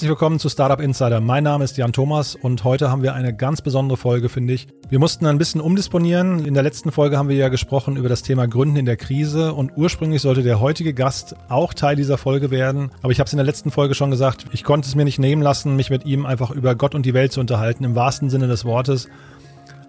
herzlich willkommen zu Startup Insider. Mein Name ist Jan Thomas und heute haben wir eine ganz besondere Folge, finde ich. Wir mussten ein bisschen umdisponieren. In der letzten Folge haben wir ja gesprochen über das Thema Gründen in der Krise und ursprünglich sollte der heutige Gast auch Teil dieser Folge werden. Aber ich habe es in der letzten Folge schon gesagt, ich konnte es mir nicht nehmen lassen, mich mit ihm einfach über Gott und die Welt zu unterhalten, im wahrsten Sinne des Wortes.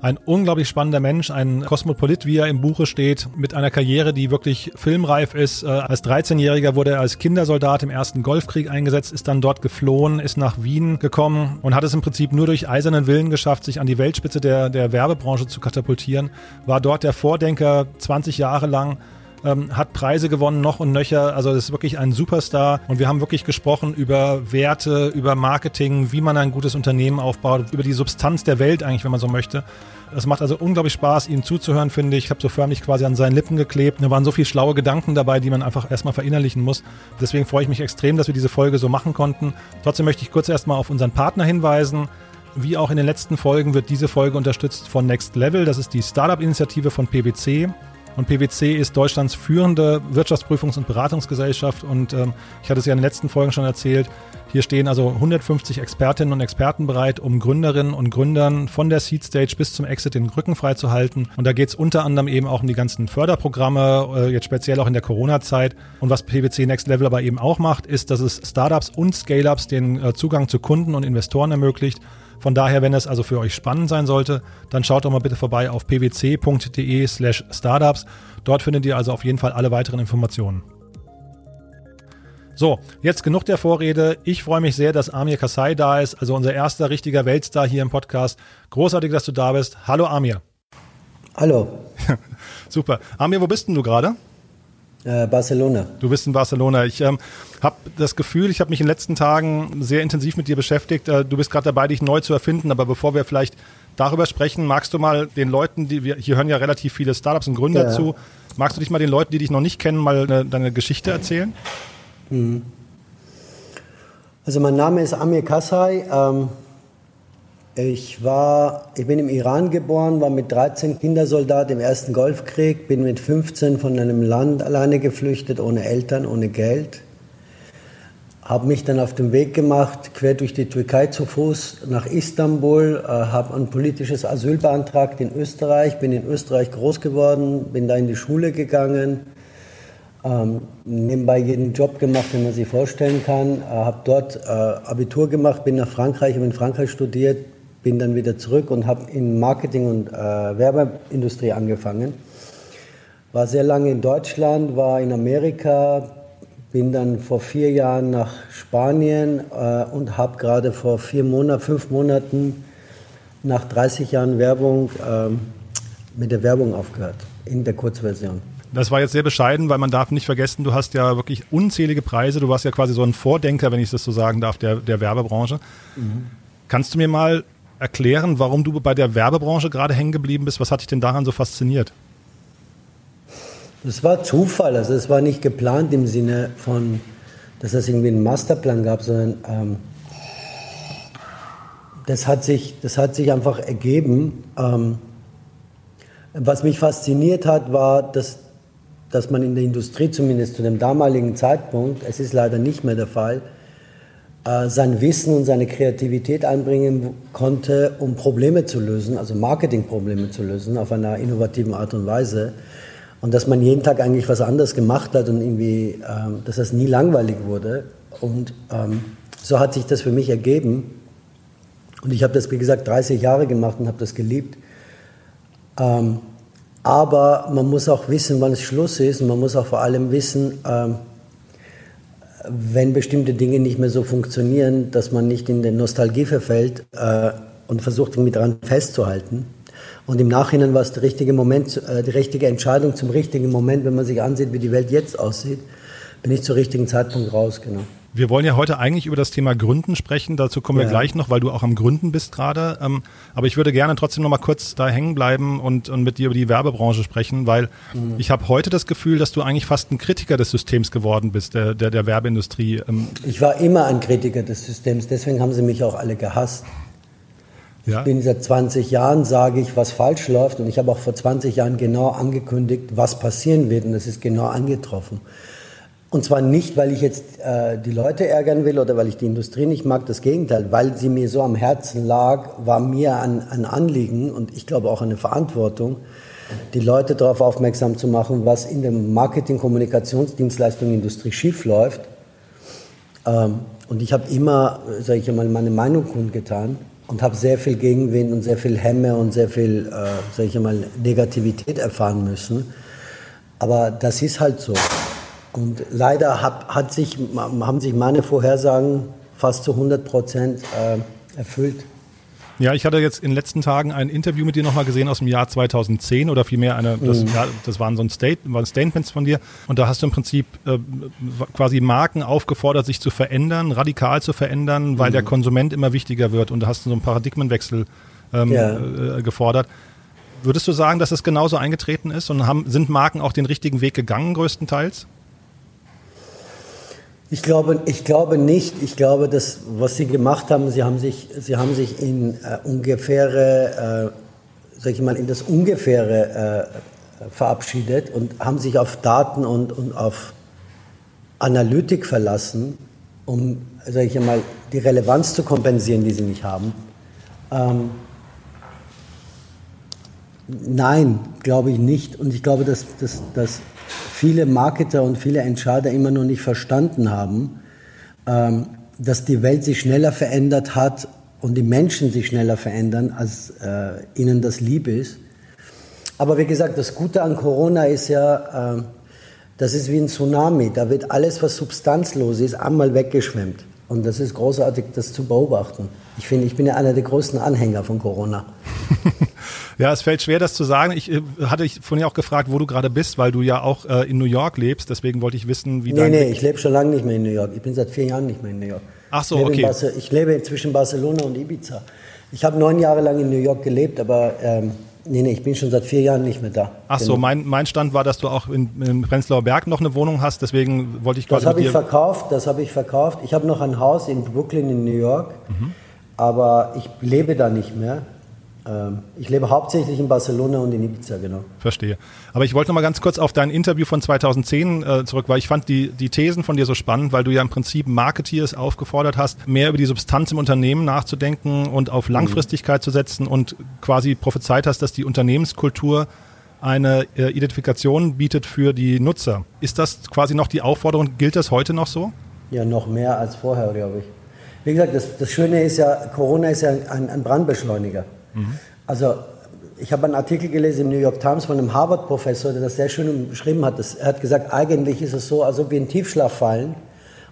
Ein unglaublich spannender Mensch, ein Kosmopolit, wie er im Buche steht, mit einer Karriere, die wirklich filmreif ist. Äh, als 13-Jähriger wurde er als Kindersoldat im ersten Golfkrieg eingesetzt, ist dann dort geflohen, ist nach Wien gekommen und hat es im Prinzip nur durch eisernen Willen geschafft, sich an die Weltspitze der, der Werbebranche zu katapultieren. War dort der Vordenker 20 Jahre lang ähm, hat Preise gewonnen, noch und nöcher. Also das ist wirklich ein Superstar. Und wir haben wirklich gesprochen über Werte, über Marketing, wie man ein gutes Unternehmen aufbaut, über die Substanz der Welt eigentlich, wenn man so möchte. Es macht also unglaublich Spaß, ihm zuzuhören, finde ich. Ich habe so förmlich quasi an seinen Lippen geklebt. Da waren so viele schlaue Gedanken dabei, die man einfach erstmal verinnerlichen muss. Deswegen freue ich mich extrem, dass wir diese Folge so machen konnten. Trotzdem möchte ich kurz erstmal auf unseren Partner hinweisen. Wie auch in den letzten Folgen wird diese Folge unterstützt von Next Level. Das ist die Startup-Initiative von PwC. Und PwC ist Deutschlands führende Wirtschaftsprüfungs- und Beratungsgesellschaft. Und ähm, ich hatte es ja in den letzten Folgen schon erzählt. Hier stehen also 150 Expertinnen und Experten bereit, um Gründerinnen und Gründern von der Seed Stage bis zum Exit den Rücken frei zu halten. Und da geht es unter anderem eben auch um die ganzen Förderprogramme, äh, jetzt speziell auch in der Corona-Zeit. Und was PwC Next Level aber eben auch macht, ist, dass es Startups und Scale-Ups den äh, Zugang zu Kunden und Investoren ermöglicht von daher, wenn es also für euch spannend sein sollte, dann schaut doch mal bitte vorbei auf pwc.de slash startups. Dort findet ihr also auf jeden Fall alle weiteren Informationen. So, jetzt genug der Vorrede. Ich freue mich sehr, dass Amir Kasai da ist, also unser erster richtiger Weltstar hier im Podcast. Großartig, dass du da bist. Hallo Amir. Hallo. Super. Amir, wo bist denn du gerade? Äh, Barcelona. Du bist in Barcelona. Ich ähm, habe das Gefühl, ich habe mich in den letzten Tagen sehr intensiv mit dir beschäftigt. Äh, du bist gerade dabei, dich neu zu erfinden. Aber bevor wir vielleicht darüber sprechen, magst du mal den Leuten, die wir hier hören ja relativ viele Startups und Gründer ja. zu, magst du dich mal den Leuten, die dich noch nicht kennen, mal eine, deine Geschichte erzählen? Mhm. Also mein Name ist Amir Kasai. Ähm ich war, ich bin im Iran geboren, war mit 13 Kindersoldat im ersten Golfkrieg, bin mit 15 von einem Land alleine geflüchtet, ohne Eltern, ohne Geld. Habe mich dann auf den Weg gemacht, quer durch die Türkei zu Fuß nach Istanbul, äh, habe ein politisches Asyl beantragt in Österreich, bin in Österreich groß geworden, bin da in die Schule gegangen, ähm, nebenbei jeden Job gemacht, den man sich vorstellen kann, äh, habe dort äh, Abitur gemacht, bin nach Frankreich, habe in Frankreich studiert, bin dann wieder zurück und habe in Marketing und äh, Werbeindustrie angefangen. War sehr lange in Deutschland, war in Amerika, bin dann vor vier Jahren nach Spanien äh, und habe gerade vor vier Monaten, fünf Monaten nach 30 Jahren Werbung äh, mit der Werbung aufgehört, in der Kurzversion. Das war jetzt sehr bescheiden, weil man darf nicht vergessen, du hast ja wirklich unzählige Preise. Du warst ja quasi so ein Vordenker, wenn ich das so sagen darf, der, der Werbebranche. Mhm. Kannst du mir mal erklären, warum du bei der Werbebranche gerade hängen geblieben bist? Was hat dich denn daran so fasziniert? Das war Zufall, also es war nicht geplant im Sinne von, dass es irgendwie einen Masterplan gab, sondern ähm, das, hat sich, das hat sich einfach ergeben. Ähm, was mich fasziniert hat, war, dass, dass man in der Industrie, zumindest zu dem damaligen Zeitpunkt, es ist leider nicht mehr der Fall, sein Wissen und seine Kreativität einbringen konnte, um Probleme zu lösen, also Marketingprobleme zu lösen, auf einer innovativen Art und Weise. Und dass man jeden Tag eigentlich was anderes gemacht hat und irgendwie, ähm, dass das nie langweilig wurde. Und ähm, so hat sich das für mich ergeben. Und ich habe das, wie gesagt, 30 Jahre gemacht und habe das geliebt. Ähm, aber man muss auch wissen, wann es Schluss ist und man muss auch vor allem wissen, ähm, wenn bestimmte Dinge nicht mehr so funktionieren, dass man nicht in der Nostalgie verfällt äh, und versucht, irgendwie daran festzuhalten. Und im Nachhinein war es der richtige Moment, äh, die richtige Entscheidung zum richtigen Moment, wenn man sich ansieht, wie die Welt jetzt aussieht, bin ich zum richtigen Zeitpunkt raus, genau. Wir wollen ja heute eigentlich über das Thema Gründen sprechen. Dazu kommen ja. wir gleich noch, weil du auch am Gründen bist gerade. Ähm, aber ich würde gerne trotzdem noch mal kurz da hängen bleiben und, und mit dir über die Werbebranche sprechen, weil mhm. ich habe heute das Gefühl, dass du eigentlich fast ein Kritiker des Systems geworden bist, der, der, der Werbeindustrie. Ähm. Ich war immer ein Kritiker des Systems, deswegen haben sie mich auch alle gehasst. Ja. Ich bin seit 20 Jahren, sage ich, was falsch läuft. Und ich habe auch vor 20 Jahren genau angekündigt, was passieren wird. Und das ist genau angetroffen. Und zwar nicht, weil ich jetzt äh, die Leute ärgern will oder weil ich die Industrie nicht mag, das Gegenteil. Weil sie mir so am Herzen lag, war mir ein, ein Anliegen und ich glaube auch eine Verantwortung, die Leute darauf aufmerksam zu machen, was in der Marketing-, Kommunikationsdienstleistung, Industrie schiefläuft. Ähm, und ich habe immer, sage ich mal, meine Meinung kundgetan und habe sehr viel Gegenwind und sehr viel Hemme und sehr viel, äh, sage ich mal, Negativität erfahren müssen. Aber das ist halt so. Und leider hat, hat sich, haben sich meine Vorhersagen fast zu 100 Prozent äh, erfüllt. Ja, ich hatte jetzt in den letzten Tagen ein Interview mit dir nochmal gesehen aus dem Jahr 2010 oder vielmehr eine, das, mhm. ja, das waren so ein State, waren Statements von dir und da hast du im Prinzip äh, quasi Marken aufgefordert, sich zu verändern, radikal zu verändern, weil mhm. der Konsument immer wichtiger wird und da hast du so einen Paradigmenwechsel ähm, ja. äh, gefordert. Würdest du sagen, dass es genauso eingetreten ist und haben, sind Marken auch den richtigen Weg gegangen größtenteils? Ich glaube, ich glaube nicht. Ich glaube, dass was Sie gemacht haben, Sie haben sich, Sie haben sich in äh, ungefähre, äh, sag ich mal, in das ungefähre äh, verabschiedet und haben sich auf Daten und, und auf Analytik verlassen, um, sag ich mal, die Relevanz zu kompensieren, die Sie nicht haben. Ähm, nein, glaube ich nicht. Und ich glaube, dass, dass, dass viele Marketer und viele Entscheider immer noch nicht verstanden haben, ähm, dass die Welt sich schneller verändert hat und die Menschen sich schneller verändern, als äh, ihnen das lieb ist. Aber wie gesagt, das Gute an Corona ist ja, äh, das ist wie ein Tsunami. Da wird alles, was substanzlos ist, einmal weggeschwemmt. Und das ist großartig, das zu beobachten. Ich finde, ich bin ja einer der größten Anhänger von Corona. Ja, es fällt schwer, das zu sagen. Ich äh, hatte ich von dir auch gefragt, wo du gerade bist, weil du ja auch äh, in New York lebst. Deswegen wollte ich wissen, wie nee, dein... Nee, nee, ich lebe schon lange nicht mehr in New York. Ich bin seit vier Jahren nicht mehr in New York. Ach so, ich okay. ich lebe zwischen Barcelona und Ibiza. Ich habe neun Jahre lang in New York gelebt, aber ähm, nee, nee, ich bin schon seit vier Jahren nicht mehr da. Ach so, mein, mein Stand war, dass du auch in, in Prenzlauer Berg noch eine Wohnung hast. Deswegen wollte ich quasi Das habe ich verkauft, das habe ich verkauft. Ich habe noch ein Haus in Brooklyn in New York, mhm. aber ich lebe da nicht mehr. Ähm, ich lebe hauptsächlich in Barcelona und in Ibiza, genau. Verstehe. Aber ich wollte noch mal ganz kurz auf dein Interview von 2010 äh, zurück, weil ich fand die, die Thesen von dir so spannend, weil du ja im Prinzip Marketeers aufgefordert hast, mehr über die Substanz im Unternehmen nachzudenken und auf mhm. Langfristigkeit mhm. zu setzen und quasi prophezeit hast, dass die Unternehmenskultur eine äh, Identifikation bietet für die Nutzer. Ist das quasi noch die Aufforderung? Gilt das heute noch so? Ja, noch mehr als vorher, glaube ich. Wie gesagt, das, das Schöne ist ja, Corona ist ja ein, ein Brandbeschleuniger. Mhm. Also ich habe einen Artikel gelesen im New York Times von einem Harvard-Professor, der das sehr schön beschrieben hat. er hat gesagt, eigentlich ist es so, als ob wir in Tiefschlaf fallen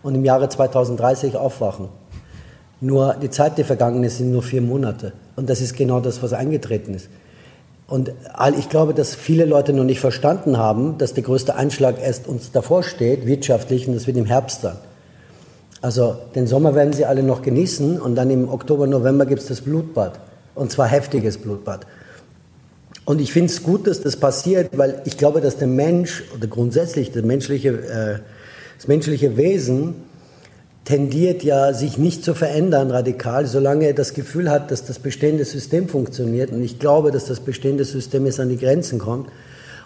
und im Jahre 2030 aufwachen. Nur die Zeit, die vergangen ist, sind nur vier Monate. Und das ist genau das, was eingetreten ist. Und ich glaube, dass viele Leute noch nicht verstanden haben, dass der größte Einschlag erst uns davor steht, wirtschaftlich, und das wird im Herbst sein. Also den Sommer werden sie alle noch genießen und dann im Oktober, November gibt es das Blutbad. Und zwar heftiges Blutbad. Und ich finde es gut, dass das passiert, weil ich glaube, dass der Mensch oder grundsätzlich der menschliche, äh, das menschliche Wesen tendiert ja, sich nicht zu verändern radikal, solange er das Gefühl hat, dass das bestehende System funktioniert. Und ich glaube, dass das bestehende System jetzt an die Grenzen kommt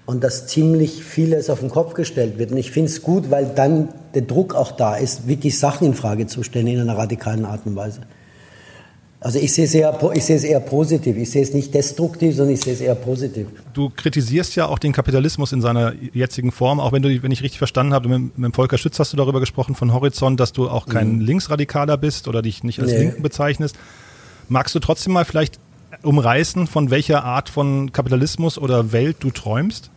und dass ziemlich vieles auf den Kopf gestellt wird. Und ich finde es gut, weil dann der Druck auch da ist, wirklich Sachen in Frage zu stellen in einer radikalen Art und Weise. Also ich sehe, es eher, ich sehe es eher positiv. Ich sehe es nicht destruktiv, sondern ich sehe es eher positiv. Du kritisierst ja auch den Kapitalismus in seiner jetzigen Form, auch wenn du, wenn ich richtig verstanden habe, mit, mit Volker Schütz hast du darüber gesprochen von Horizont, dass du auch kein mhm. Linksradikaler bist oder dich nicht als nee. Linken bezeichnest. Magst du trotzdem mal vielleicht umreißen, von welcher Art von Kapitalismus oder Welt du träumst?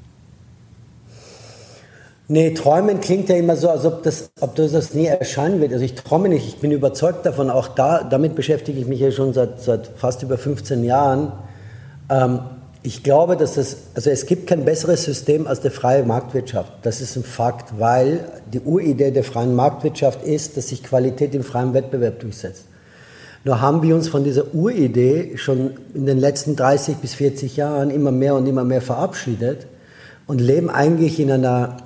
Nee, träumen klingt ja immer so, als ob das, ob das nie erscheinen wird. Also ich träume nicht, ich bin überzeugt davon, auch da, damit beschäftige ich mich ja schon seit, seit fast über 15 Jahren. Ähm, ich glaube, dass das, also es gibt kein besseres System als die freie Marktwirtschaft. Das ist ein Fakt, weil die Uridee der freien Marktwirtschaft ist, dass sich Qualität im freien Wettbewerb durchsetzt. Nur haben wir uns von dieser Uridee schon in den letzten 30 bis 40 Jahren immer mehr und immer mehr verabschiedet und leben eigentlich in einer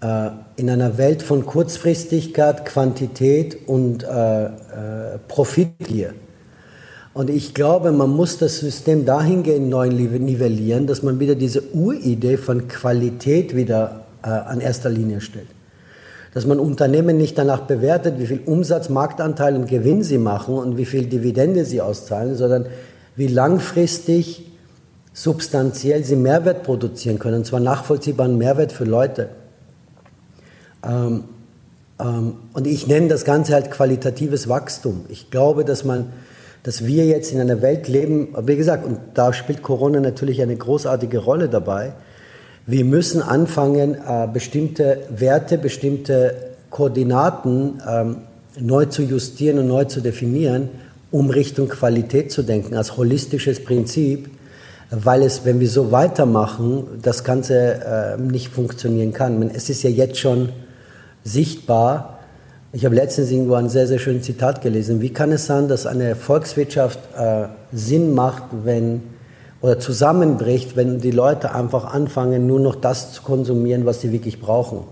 in einer Welt von Kurzfristigkeit, Quantität und äh, äh, Profitgier. Und ich glaube, man muss das System dahingehend neu nivellieren, dass man wieder diese Uridee von Qualität wieder äh, an erster Linie stellt. dass man Unternehmen nicht danach bewertet, wie viel Umsatz, Marktanteil und Gewinn sie machen und wie viel Dividende sie auszahlen, sondern wie langfristig substanziell sie Mehrwert produzieren können, und zwar nachvollziehbaren Mehrwert für Leute. Ähm, ähm, und ich nenne das Ganze halt qualitatives Wachstum. Ich glaube, dass man, dass wir jetzt in einer Welt leben, wie gesagt, und da spielt Corona natürlich eine großartige Rolle dabei. Wir müssen anfangen, äh, bestimmte Werte, bestimmte Koordinaten ähm, neu zu justieren und neu zu definieren, um Richtung Qualität zu denken, als holistisches Prinzip, weil es, wenn wir so weitermachen, das Ganze äh, nicht funktionieren kann. Es ist ja jetzt schon sichtbar. Ich habe letztens irgendwo ein sehr, sehr schönes Zitat gelesen. Wie kann es sein, dass eine Volkswirtschaft äh, Sinn macht, wenn oder zusammenbricht, wenn die Leute einfach anfangen, nur noch das zu konsumieren, was sie wirklich brauchen?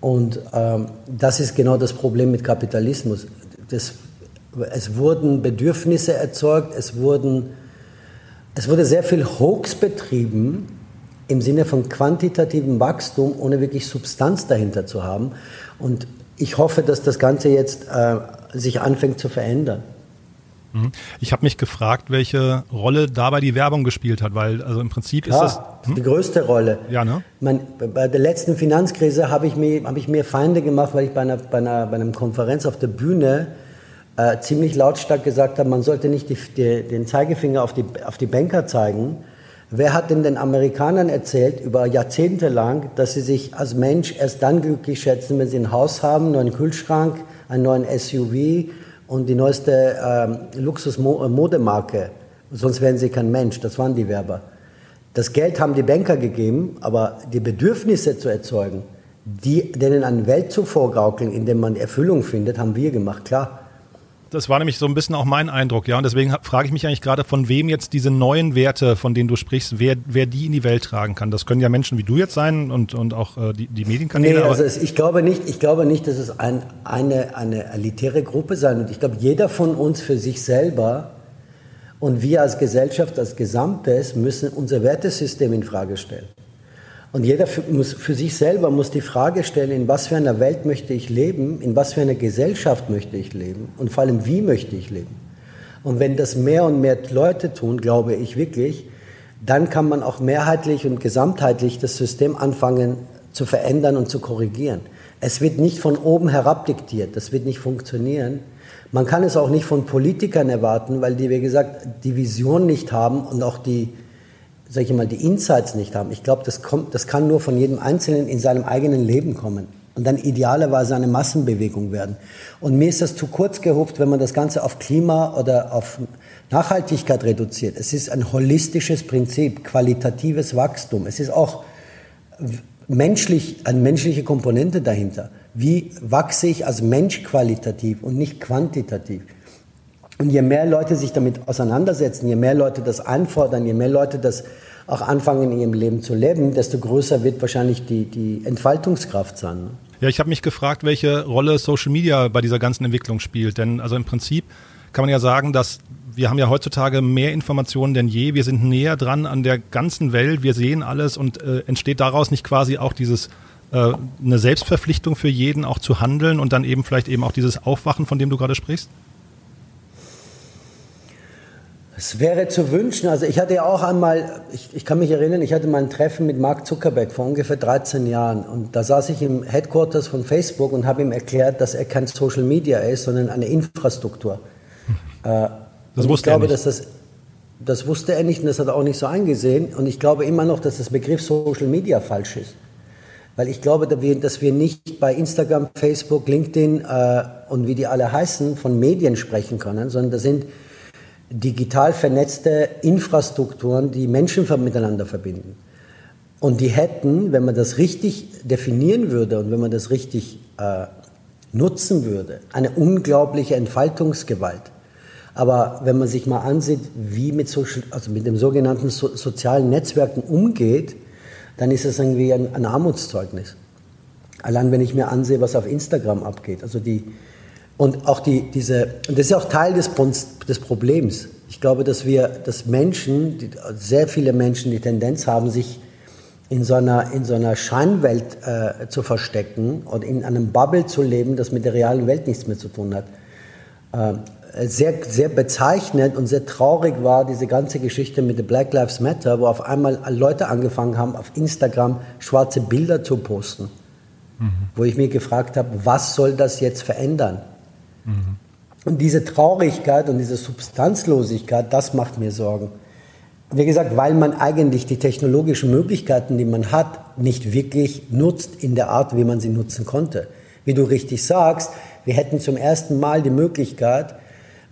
Und ähm, das ist genau das Problem mit Kapitalismus. Das, es wurden Bedürfnisse erzeugt, es, wurden, es wurde sehr viel Hoax betrieben, im Sinne von quantitativem Wachstum, ohne wirklich Substanz dahinter zu haben. Und ich hoffe, dass das Ganze jetzt äh, sich anfängt zu verändern. Mhm. Ich habe mich gefragt, welche Rolle dabei die Werbung gespielt hat, weil also im Prinzip Klar, ist das hm? die größte Rolle. Ja, ne? Man, bei der letzten Finanzkrise habe ich, mir, hab ich mir Feinde gemacht, weil ich bei einer, bei einer, bei einer Konferenz auf der Bühne äh, ziemlich lautstark gesagt habe, man sollte nicht die, die, den Zeigefinger auf die, auf die Banker zeigen, Wer hat denn den Amerikanern erzählt, über Jahrzehnte lang, dass sie sich als Mensch erst dann glücklich schätzen, wenn sie ein Haus haben, einen neuen Kühlschrank, einen neuen SUV und die neueste ähm, Luxusmodemarke? Sonst wären sie kein Mensch. Das waren die Werber. Das Geld haben die Banker gegeben, aber die Bedürfnisse zu erzeugen, die, denen eine Welt zu vorgaukeln, in der man Erfüllung findet, haben wir gemacht, klar. Das war nämlich so ein bisschen auch mein Eindruck, ja. Und deswegen frage ich mich eigentlich gerade, von wem jetzt diese neuen Werte, von denen du sprichst, wer, wer die in die Welt tragen kann. Das können ja Menschen wie du jetzt sein und, und auch äh, die, die Medienkanäle. Nee, also es, ich glaube nicht, ich glaube nicht, dass es ein, eine, eine elitäre Gruppe sein wird. Ich glaube, jeder von uns für sich selber und wir als Gesellschaft, als Gesamtes müssen unser Wertesystem in Frage stellen. Und jeder für, muss, für sich selber muss die Frage stellen, in was für einer Welt möchte ich leben, in was für einer Gesellschaft möchte ich leben und vor allem, wie möchte ich leben. Und wenn das mehr und mehr Leute tun, glaube ich wirklich, dann kann man auch mehrheitlich und gesamtheitlich das System anfangen zu verändern und zu korrigieren. Es wird nicht von oben herab diktiert, das wird nicht funktionieren. Man kann es auch nicht von Politikern erwarten, weil die, wie gesagt, die Vision nicht haben und auch die, sag ich mal, die Insights nicht haben. Ich glaube, das, das kann nur von jedem Einzelnen in seinem eigenen Leben kommen und dann idealerweise eine Massenbewegung werden. Und mir ist das zu kurz gehupft, wenn man das Ganze auf Klima oder auf Nachhaltigkeit reduziert. Es ist ein holistisches Prinzip, qualitatives Wachstum. Es ist auch menschlich, eine menschliche Komponente dahinter. Wie wachse ich als Mensch qualitativ und nicht quantitativ? Und je mehr Leute sich damit auseinandersetzen, je mehr Leute das einfordern, je mehr Leute das auch anfangen in ihrem Leben zu leben, desto größer wird wahrscheinlich die, die Entfaltungskraft sein. Ne? Ja, ich habe mich gefragt, welche Rolle Social Media bei dieser ganzen Entwicklung spielt. Denn also im Prinzip kann man ja sagen, dass wir haben ja heutzutage mehr Informationen denn je. Wir sind näher dran an der ganzen Welt. Wir sehen alles und äh, entsteht daraus nicht quasi auch dieses äh, eine Selbstverpflichtung für jeden auch zu handeln und dann eben vielleicht eben auch dieses Aufwachen, von dem du gerade sprichst? Es wäre zu wünschen, also ich hatte ja auch einmal, ich, ich, kann mich erinnern, ich hatte mal ein Treffen mit Mark Zuckerberg vor ungefähr 13 Jahren und da saß ich im Headquarters von Facebook und habe ihm erklärt, dass er kein Social Media ist, sondern eine Infrastruktur. Äh, das wusste ich glaube, er nicht. Dass das, das wusste er nicht und das hat er auch nicht so eingesehen und ich glaube immer noch, dass das Begriff Social Media falsch ist. Weil ich glaube, dass wir, dass wir nicht bei Instagram, Facebook, LinkedIn äh, und wie die alle heißen, von Medien sprechen können, sondern das sind digital vernetzte Infrastrukturen, die Menschen miteinander verbinden. Und die hätten, wenn man das richtig definieren würde und wenn man das richtig äh, nutzen würde, eine unglaubliche Entfaltungsgewalt. Aber wenn man sich mal ansieht, wie mit, Social, also mit dem sogenannten so, sozialen Netzwerken umgeht, dann ist es irgendwie ein, ein Armutszeugnis. Allein wenn ich mir ansehe, was auf Instagram abgeht. Also die, und auch die, diese, und das ist auch Teil des, des Problems. Ich glaube, dass wir, dass Menschen, sehr viele Menschen die Tendenz haben, sich in so einer, in so einer Scheinwelt äh, zu verstecken und in einem Bubble zu leben, das mit der realen Welt nichts mehr zu tun hat. Äh, sehr, sehr bezeichnend und sehr traurig war diese ganze Geschichte mit der Black Lives Matter, wo auf einmal Leute angefangen haben, auf Instagram schwarze Bilder zu posten. Mhm. Wo ich mir gefragt habe, was soll das jetzt verändern? Mhm. Und diese Traurigkeit und diese Substanzlosigkeit, das macht mir Sorgen. Wie gesagt, weil man eigentlich die technologischen Möglichkeiten, die man hat, nicht wirklich nutzt in der Art, wie man sie nutzen konnte. Wie du richtig sagst, wir hätten zum ersten Mal die Möglichkeit,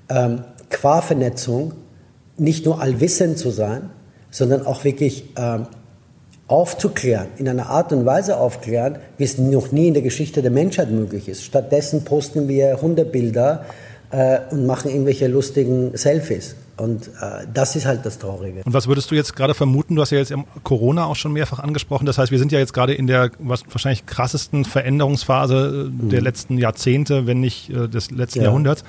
ähm, qua Vernetzung nicht nur allwissend zu sein, sondern auch wirklich ähm, aufzuklären, in einer Art und Weise aufklären, wie es noch nie in der Geschichte der Menschheit möglich ist. Stattdessen posten wir Hundebilder äh, und machen irgendwelche lustigen Selfies. Und äh, das ist halt das Traurige. Und was würdest du jetzt gerade vermuten? Du hast ja jetzt Corona auch schon mehrfach angesprochen. Das heißt, wir sind ja jetzt gerade in der was, wahrscheinlich krassesten Veränderungsphase äh, der mhm. letzten Jahrzehnte, wenn nicht äh, des letzten ja. Jahrhunderts.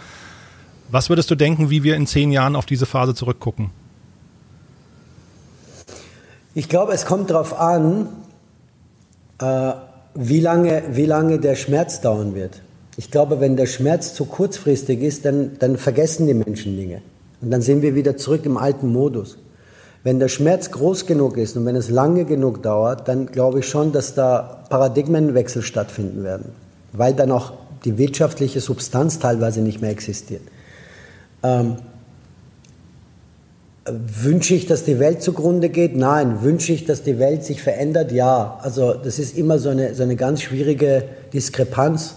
Was würdest du denken, wie wir in zehn Jahren auf diese Phase zurückgucken? Ich glaube, es kommt darauf an, äh, wie, lange, wie lange der Schmerz dauern wird. Ich glaube, wenn der Schmerz zu kurzfristig ist, dann, dann vergessen die Menschen Dinge. Und dann sind wir wieder zurück im alten Modus. Wenn der Schmerz groß genug ist und wenn es lange genug dauert, dann glaube ich schon, dass da Paradigmenwechsel stattfinden werden, weil dann auch die wirtschaftliche Substanz teilweise nicht mehr existiert. Ähm, wünsche ich, dass die Welt zugrunde geht? Nein. Wünsche ich, dass die Welt sich verändert? Ja. Also das ist immer so eine, so eine ganz schwierige Diskrepanz.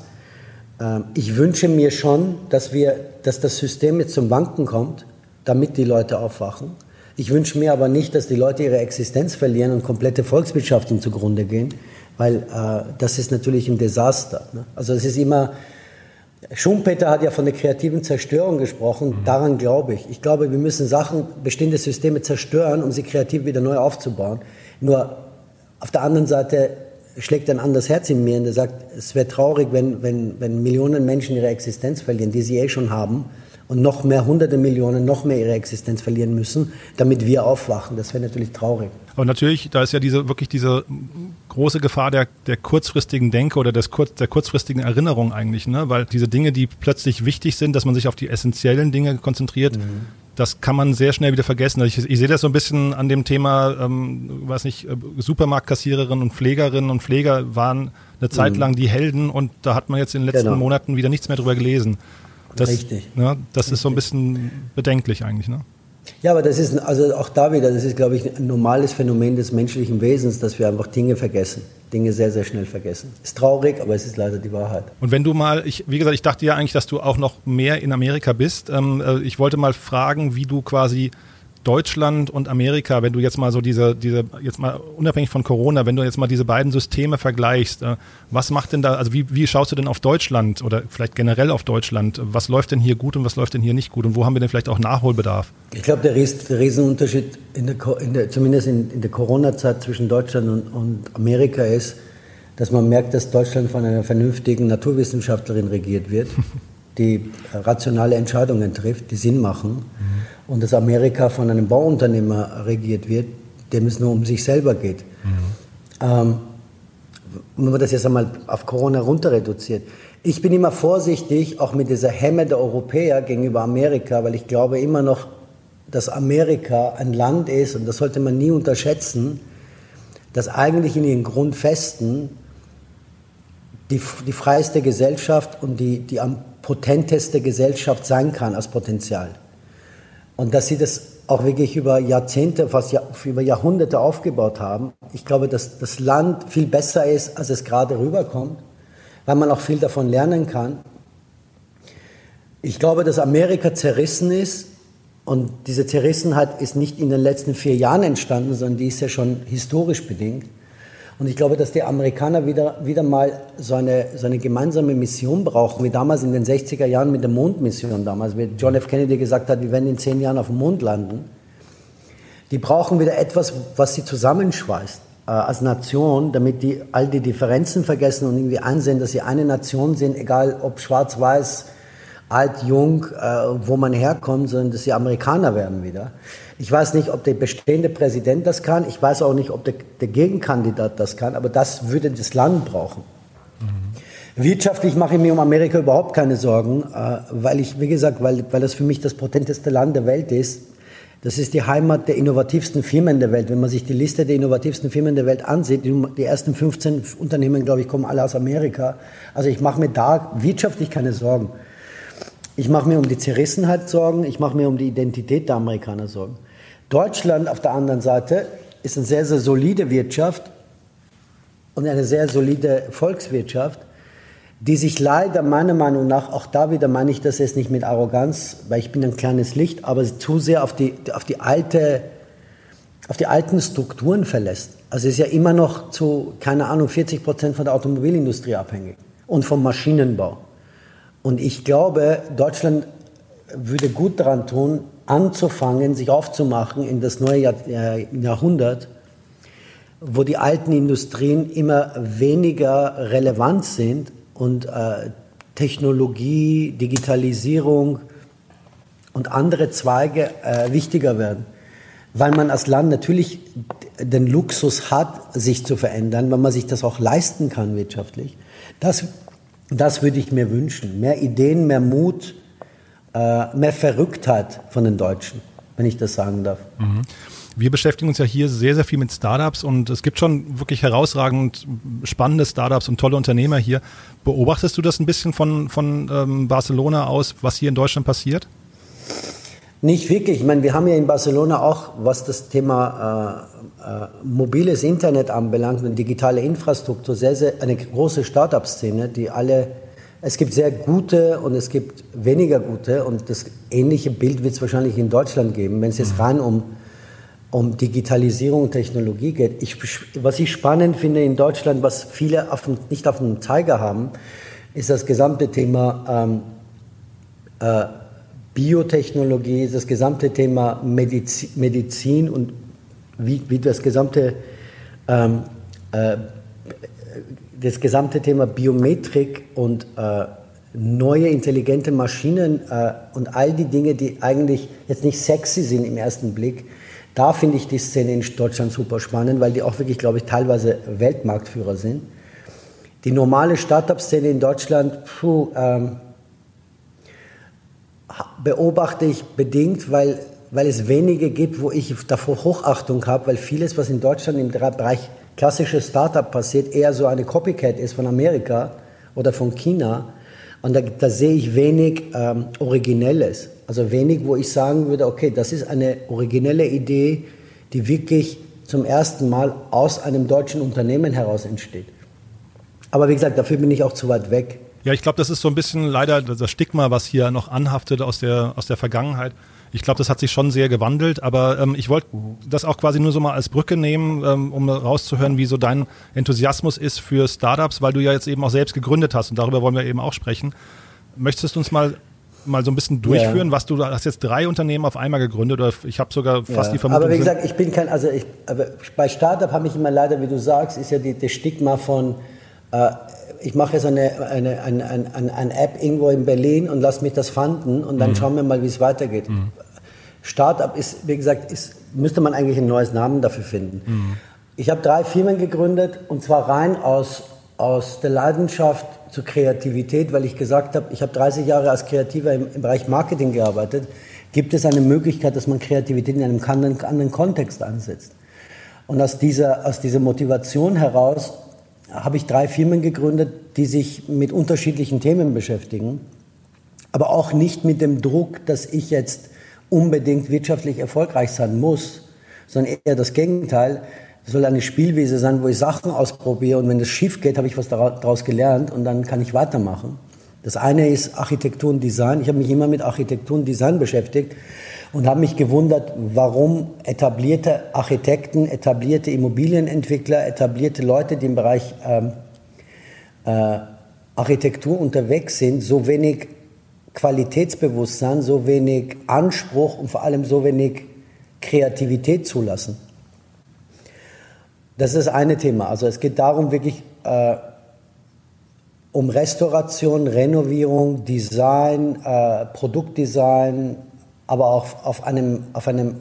Ähm, ich wünsche mir schon, dass, wir, dass das System jetzt zum Wanken kommt damit die Leute aufwachen. Ich wünsche mir aber nicht, dass die Leute ihre Existenz verlieren und komplette Volkswirtschaften zugrunde gehen, weil äh, das ist natürlich ein Desaster. Ne? Also es ist immer, Schumpeter hat ja von der kreativen Zerstörung gesprochen, mhm. daran glaube ich. Ich glaube, wir müssen Sachen, bestehende Systeme zerstören, um sie kreativ wieder neu aufzubauen. Nur auf der anderen Seite schlägt ein anderes Herz in mir und der sagt, es wäre traurig, wenn, wenn, wenn Millionen Menschen ihre Existenz verlieren, die sie eh schon haben und noch mehr hunderte Millionen, noch mehr ihre Existenz verlieren müssen, damit wir aufwachen. Das wäre natürlich traurig. Aber natürlich, da ist ja diese wirklich diese große Gefahr der, der kurzfristigen Denke oder des kurz, der kurzfristigen Erinnerung eigentlich, ne? Weil diese Dinge, die plötzlich wichtig sind, dass man sich auf die essentiellen Dinge konzentriert, mhm. das kann man sehr schnell wieder vergessen. Also ich, ich sehe das so ein bisschen an dem Thema, ähm, weiß nicht, äh, Supermarktkassiererinnen und Pflegerinnen und Pfleger waren eine Zeit mhm. lang die Helden und da hat man jetzt in den letzten genau. Monaten wieder nichts mehr drüber gelesen. Das, Richtig. Ne, das Richtig. ist so ein bisschen bedenklich eigentlich. Ne? Ja, aber das ist also auch da wieder, das ist, glaube ich, ein normales Phänomen des menschlichen Wesens, dass wir einfach Dinge vergessen, Dinge sehr, sehr schnell vergessen. Ist traurig, aber es ist leider die Wahrheit. Und wenn du mal, ich, wie gesagt, ich dachte ja eigentlich, dass du auch noch mehr in Amerika bist. Ähm, äh, ich wollte mal fragen, wie du quasi Deutschland und Amerika, wenn du jetzt mal so diese, diese, jetzt mal unabhängig von Corona, wenn du jetzt mal diese beiden Systeme vergleichst, äh, was macht denn da, also wie, wie schaust du denn auf Deutschland oder vielleicht generell auf Deutschland? Was läuft denn hier gut und was läuft denn hier nicht gut und wo haben wir denn vielleicht auch Nachholbedarf? Ich glaube, der, Ries, der Riesenunterschied, in der, in der, zumindest in, in der Corona-Zeit zwischen Deutschland und, und Amerika ist, dass man merkt, dass Deutschland von einer vernünftigen Naturwissenschaftlerin regiert wird, die rationale Entscheidungen trifft, die Sinn machen. Mhm und dass Amerika von einem Bauunternehmer regiert wird, dem es nur um sich selber geht. Mhm. Ähm, wenn man das jetzt einmal auf Corona runter reduziert. Ich bin immer vorsichtig, auch mit dieser Hemme der Europäer gegenüber Amerika, weil ich glaube immer noch, dass Amerika ein Land ist, und das sollte man nie unterschätzen, das eigentlich in ihren Grundfesten die, die freiste Gesellschaft und die, die am potenteste Gesellschaft sein kann als Potenzial. Und dass sie das auch wirklich über Jahrzehnte, fast über Jahrhunderte aufgebaut haben. Ich glaube, dass das Land viel besser ist, als es gerade rüberkommt, weil man auch viel davon lernen kann. Ich glaube, dass Amerika zerrissen ist und diese Zerrissenheit ist nicht in den letzten vier Jahren entstanden, sondern die ist ja schon historisch bedingt. Und ich glaube, dass die Amerikaner wieder, wieder mal so eine, so eine gemeinsame Mission brauchen, wie damals in den 60er Jahren mit der Mondmission damals, wie John F. Kennedy gesagt hat, wir werden in zehn Jahren auf dem Mond landen. Die brauchen wieder etwas, was sie zusammenschweißt äh, als Nation, damit die all die Differenzen vergessen und irgendwie einsehen, dass sie eine Nation sind, egal ob schwarz-weiß, alt, jung, äh, wo man herkommt, sondern dass sie Amerikaner werden wieder. Ich weiß nicht, ob der bestehende Präsident das kann. Ich weiß auch nicht, ob der, der Gegenkandidat das kann. Aber das würde das Land brauchen. Mhm. Wirtschaftlich mache ich mir um Amerika überhaupt keine Sorgen, äh, weil ich, wie gesagt, weil, weil das für mich das potenteste Land der Welt ist. Das ist die Heimat der innovativsten Firmen der Welt. Wenn man sich die Liste der innovativsten Firmen der Welt ansieht, die, die ersten 15 Unternehmen, glaube ich, kommen alle aus Amerika. Also ich mache mir da wirtschaftlich keine Sorgen. Ich mache mir um die Zerrissenheit Sorgen, ich mache mir um die Identität der Amerikaner Sorgen. Deutschland auf der anderen Seite ist eine sehr, sehr solide Wirtschaft und eine sehr solide Volkswirtschaft, die sich leider meiner Meinung nach, auch da wieder meine ich das jetzt nicht mit Arroganz, weil ich bin ein kleines Licht, aber zu sehr auf die, auf die, alte, auf die alten Strukturen verlässt. Also ist ja immer noch zu, keine Ahnung, 40 Prozent von der Automobilindustrie abhängig und vom Maschinenbau. Und ich glaube, Deutschland würde gut daran tun, anzufangen, sich aufzumachen in das neue Jahr, äh, Jahrhundert, wo die alten Industrien immer weniger relevant sind und äh, Technologie, Digitalisierung und andere Zweige äh, wichtiger werden. Weil man als Land natürlich den Luxus hat, sich zu verändern, weil man sich das auch leisten kann wirtschaftlich. Das das würde ich mir wünschen. Mehr Ideen, mehr Mut, äh, mehr Verrücktheit von den Deutschen, wenn ich das sagen darf. Mhm. Wir beschäftigen uns ja hier sehr, sehr viel mit Startups und es gibt schon wirklich herausragend spannende Startups und tolle Unternehmer hier. Beobachtest du das ein bisschen von, von ähm, Barcelona aus, was hier in Deutschland passiert? Nicht wirklich. Ich meine, wir haben ja in Barcelona auch, was das Thema äh, äh, mobiles Internet anbelangt und digitale Infrastruktur, sehr, sehr eine große Start-up-Szene, die alle, es gibt sehr gute und es gibt weniger gute und das ähnliche Bild wird es wahrscheinlich in Deutschland geben, wenn es jetzt rein um, um Digitalisierung und Technologie geht. Ich, was ich spannend finde in Deutschland, was viele auf dem, nicht auf dem Zeiger haben, ist das gesamte Thema ähm, äh, Biotechnologie, das gesamte Thema Medizin, Medizin und wie, wie das gesamte ähm, äh, das gesamte Thema Biometrik und äh, neue intelligente Maschinen äh, und all die Dinge, die eigentlich jetzt nicht sexy sind im ersten Blick, da finde ich die Szene in Deutschland super spannend, weil die auch wirklich, glaube ich, teilweise Weltmarktführer sind. Die normale Startup-Szene in Deutschland, puh, ähm, beobachte ich bedingt, weil, weil es wenige gibt, wo ich davor Hochachtung habe, weil vieles, was in Deutschland im Bereich klassisches Startup passiert, eher so eine Copycat ist von Amerika oder von China. Und da, da sehe ich wenig ähm, Originelles. Also wenig, wo ich sagen würde, okay, das ist eine originelle Idee, die wirklich zum ersten Mal aus einem deutschen Unternehmen heraus entsteht. Aber wie gesagt, dafür bin ich auch zu weit weg. Ja, ich glaube, das ist so ein bisschen leider das Stigma, was hier noch anhaftet aus der, aus der Vergangenheit. Ich glaube, das hat sich schon sehr gewandelt, aber ähm, ich wollte das auch quasi nur so mal als Brücke nehmen, ähm, um rauszuhören, wie so dein Enthusiasmus ist für Startups, weil du ja jetzt eben auch selbst gegründet hast und darüber wollen wir eben auch sprechen. Möchtest du uns mal mal so ein bisschen durchführen, ja. was du hast jetzt drei Unternehmen auf einmal gegründet oder ich habe sogar fast ja. die Vermutung. Aber wie gesagt, ich bin kein, also ich, aber bei Startup habe ich immer leider, wie du sagst, ist ja die, das Stigma von äh, ich mache jetzt eine, eine, eine, eine, eine App irgendwo in Berlin und lass mich das fanden und dann mhm. schauen wir mal, wie es weitergeht. Mhm. Startup ist, wie gesagt, ist, müsste man eigentlich ein neues Namen dafür finden. Mhm. Ich habe drei Firmen gegründet und zwar rein aus, aus der Leidenschaft zur Kreativität, weil ich gesagt habe, ich habe 30 Jahre als Kreativer im, im, Bereich Marketing gearbeitet. Gibt es eine Möglichkeit, dass man Kreativität in einem anderen, anderen Kontext einsetzt? Und aus dieser, aus dieser Motivation heraus habe ich drei Firmen gegründet, die sich mit unterschiedlichen Themen beschäftigen, aber auch nicht mit dem Druck, dass ich jetzt unbedingt wirtschaftlich erfolgreich sein muss, sondern eher das Gegenteil. Es soll eine Spielwiese sein, wo ich Sachen ausprobiere und wenn das schief geht, habe ich was daraus gelernt und dann kann ich weitermachen. Das eine ist Architektur und Design. Ich habe mich immer mit Architektur und Design beschäftigt und habe mich gewundert, warum etablierte Architekten, etablierte Immobilienentwickler, etablierte Leute, die im Bereich ähm, äh, Architektur unterwegs sind, so wenig Qualitätsbewusstsein, so wenig Anspruch und vor allem so wenig Kreativität zulassen. Das ist das eine Thema. Also es geht darum, wirklich äh, um Restauration, Renovierung, Design, äh, Produktdesign, aber auch auf einem, auf einem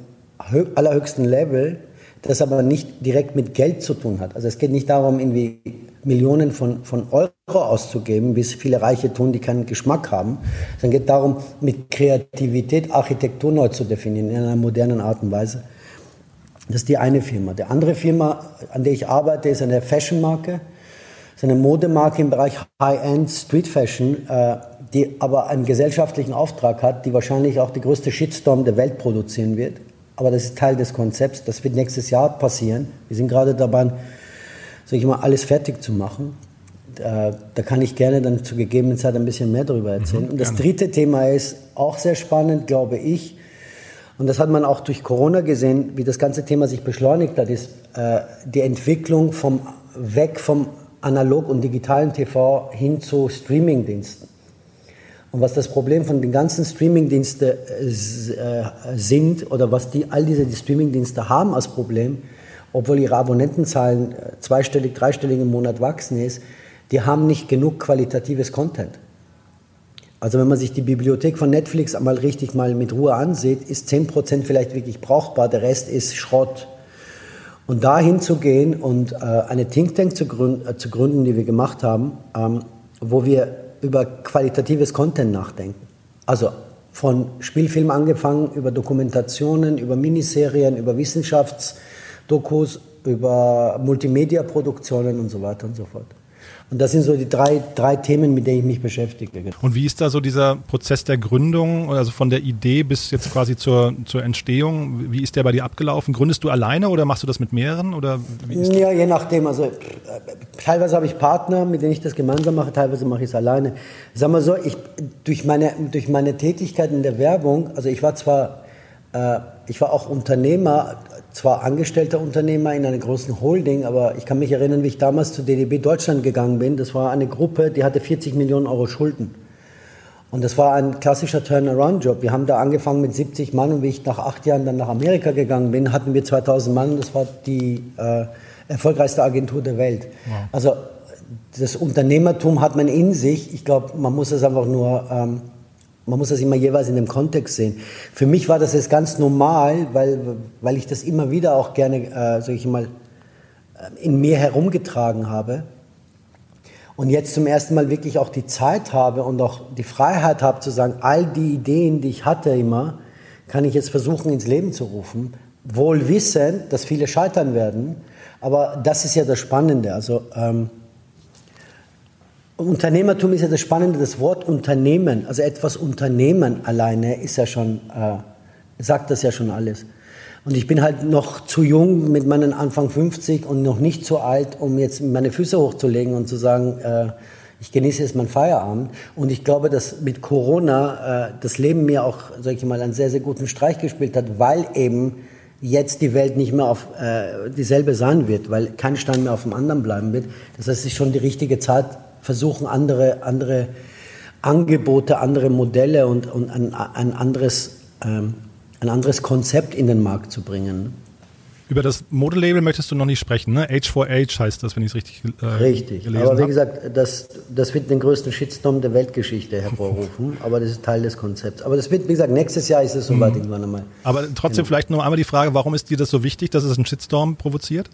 allerhöchsten Level, das aber nicht direkt mit Geld zu tun hat. Also es geht nicht darum, irgendwie Millionen von, von Euro auszugeben, wie es viele Reiche tun, die keinen Geschmack haben, sondern geht darum, mit Kreativität Architektur neu zu definieren, in einer modernen Art und Weise. Das ist die eine Firma. Die andere Firma, an der ich arbeite, ist eine Fashion-Marke. Ist eine Modemarke im Bereich High-End Street Fashion, äh, die aber einen gesellschaftlichen Auftrag hat, die wahrscheinlich auch die größte Shitstorm der Welt produzieren wird. Aber das ist Teil des Konzepts. Das wird nächstes Jahr passieren. Wir sind gerade dabei, sag ich mal, alles fertig zu machen. Da, da kann ich gerne dann zu gegebenen Zeit ein bisschen mehr darüber erzählen. Mhm, und das dritte Thema ist auch sehr spannend, glaube ich. Und das hat man auch durch Corona gesehen, wie das ganze Thema sich beschleunigt hat, ist äh, die Entwicklung vom weg vom analog und digitalen TV hin zu Streamingdiensten. Und was das Problem von den ganzen Streamingdiensten äh, äh, sind oder was die all diese die Streamingdienste haben als Problem, obwohl ihre Abonnentenzahlen äh, zweistellig, dreistellig im Monat wachsen ist, die haben nicht genug qualitatives Content. Also wenn man sich die Bibliothek von Netflix einmal richtig mal mit Ruhe ansieht, ist 10% vielleicht wirklich brauchbar, der Rest ist Schrott. Und dahin zu gehen und äh, eine Think Tank zu gründen, äh, zu gründen, die wir gemacht haben, ähm, wo wir über qualitatives Content nachdenken. Also von Spielfilm angefangen, über Dokumentationen, über Miniserien, über Wissenschafts- Dokus, über Multimedia-Produktionen und so weiter und so fort. Und das sind so die drei, drei Themen, mit denen ich mich beschäftige. Und wie ist da so dieser Prozess der Gründung, also von der Idee bis jetzt quasi zur, zur Entstehung? Wie ist der bei dir abgelaufen? Gründest du alleine oder machst du das mit mehreren? Oder ja, je nachdem. Also äh, teilweise habe ich Partner, mit denen ich das gemeinsam mache, teilweise mache ich es alleine. Sag mal so, ich, durch, meine, durch meine Tätigkeit in der Werbung, also ich war zwar, äh, ich war auch Unternehmer, zwar angestellter Unternehmer in einer großen Holding, aber ich kann mich erinnern, wie ich damals zu DDB Deutschland gegangen bin. Das war eine Gruppe, die hatte 40 Millionen Euro Schulden. Und das war ein klassischer Turnaround-Job. Wir haben da angefangen mit 70 Mann und wie ich nach acht Jahren dann nach Amerika gegangen bin, hatten wir 2000 Mann. Das war die äh, erfolgreichste Agentur der Welt. Wow. Also das Unternehmertum hat man in sich. Ich glaube, man muss es einfach nur ähm, man muss das immer jeweils in dem Kontext sehen. Für mich war das jetzt ganz normal, weil, weil ich das immer wieder auch gerne, äh, sag ich mal, äh, in mir herumgetragen habe. Und jetzt zum ersten Mal wirklich auch die Zeit habe und auch die Freiheit habe zu sagen, all die Ideen, die ich hatte immer, kann ich jetzt versuchen ins Leben zu rufen. Wohl wissend, dass viele scheitern werden. Aber das ist ja das Spannende. Also, ähm, Unternehmertum ist ja das Spannende, das Wort Unternehmen, also etwas Unternehmen alleine ist ja schon, äh, sagt das ja schon alles. Und ich bin halt noch zu jung mit meinen Anfang 50 und noch nicht zu alt, um jetzt meine Füße hochzulegen und zu sagen, äh, ich genieße jetzt meinen Feierabend. Und ich glaube, dass mit Corona äh, das Leben mir auch, sag ich mal, einen sehr, sehr guten Streich gespielt hat, weil eben jetzt die Welt nicht mehr auf äh, dieselbe sein wird, weil kein Stein mehr auf dem anderen bleiben wird. Das heißt, es ist schon die richtige Zeit, versuchen, andere, andere Angebote, andere Modelle und, und ein, ein, anderes, ähm, ein anderes Konzept in den Markt zu bringen. Über das Modelabel möchtest du noch nicht sprechen, ne? H4H heißt das, wenn ich es richtig äh, Richtig, gelesen aber wie hab. gesagt, das, das wird den größten Shitstorm der Weltgeschichte hervorrufen, aber das ist Teil des Konzepts. Aber das wird, wie gesagt, nächstes Jahr ist es soweit mhm. irgendwann einmal. Aber trotzdem genau. vielleicht noch einmal die Frage, warum ist dir das so wichtig, dass es einen Shitstorm provoziert?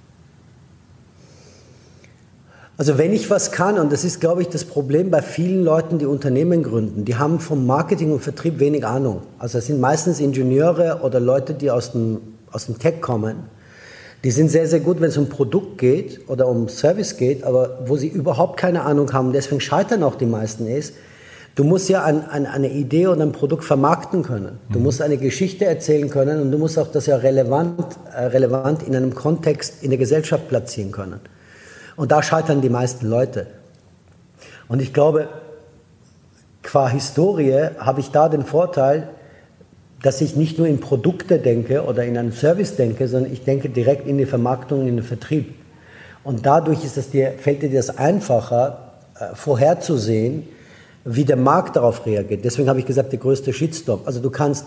Also wenn ich was kann, und das ist, glaube ich, das Problem bei vielen Leuten, die Unternehmen gründen, die haben vom Marketing und Vertrieb wenig Ahnung. Also es sind meistens Ingenieure oder Leute, die aus dem, aus dem Tech kommen. Die sind sehr, sehr gut, wenn es um Produkt geht oder um Service geht, aber wo sie überhaupt keine Ahnung haben, deswegen scheitern auch die meisten ist, du musst ja an, an eine Idee oder ein Produkt vermarkten können. Du mhm. musst eine Geschichte erzählen können und du musst auch das ja relevant, äh, relevant in einem Kontext in der Gesellschaft platzieren können. Und da scheitern die meisten Leute. Und ich glaube, qua Historie habe ich da den Vorteil, dass ich nicht nur in Produkte denke oder in einen Service denke, sondern ich denke direkt in die Vermarktung, in den Vertrieb. Und dadurch ist es dir, fällt dir das einfacher, äh, vorherzusehen, wie der Markt darauf reagiert. Deswegen habe ich gesagt, der größte Shitstorm. Also du kannst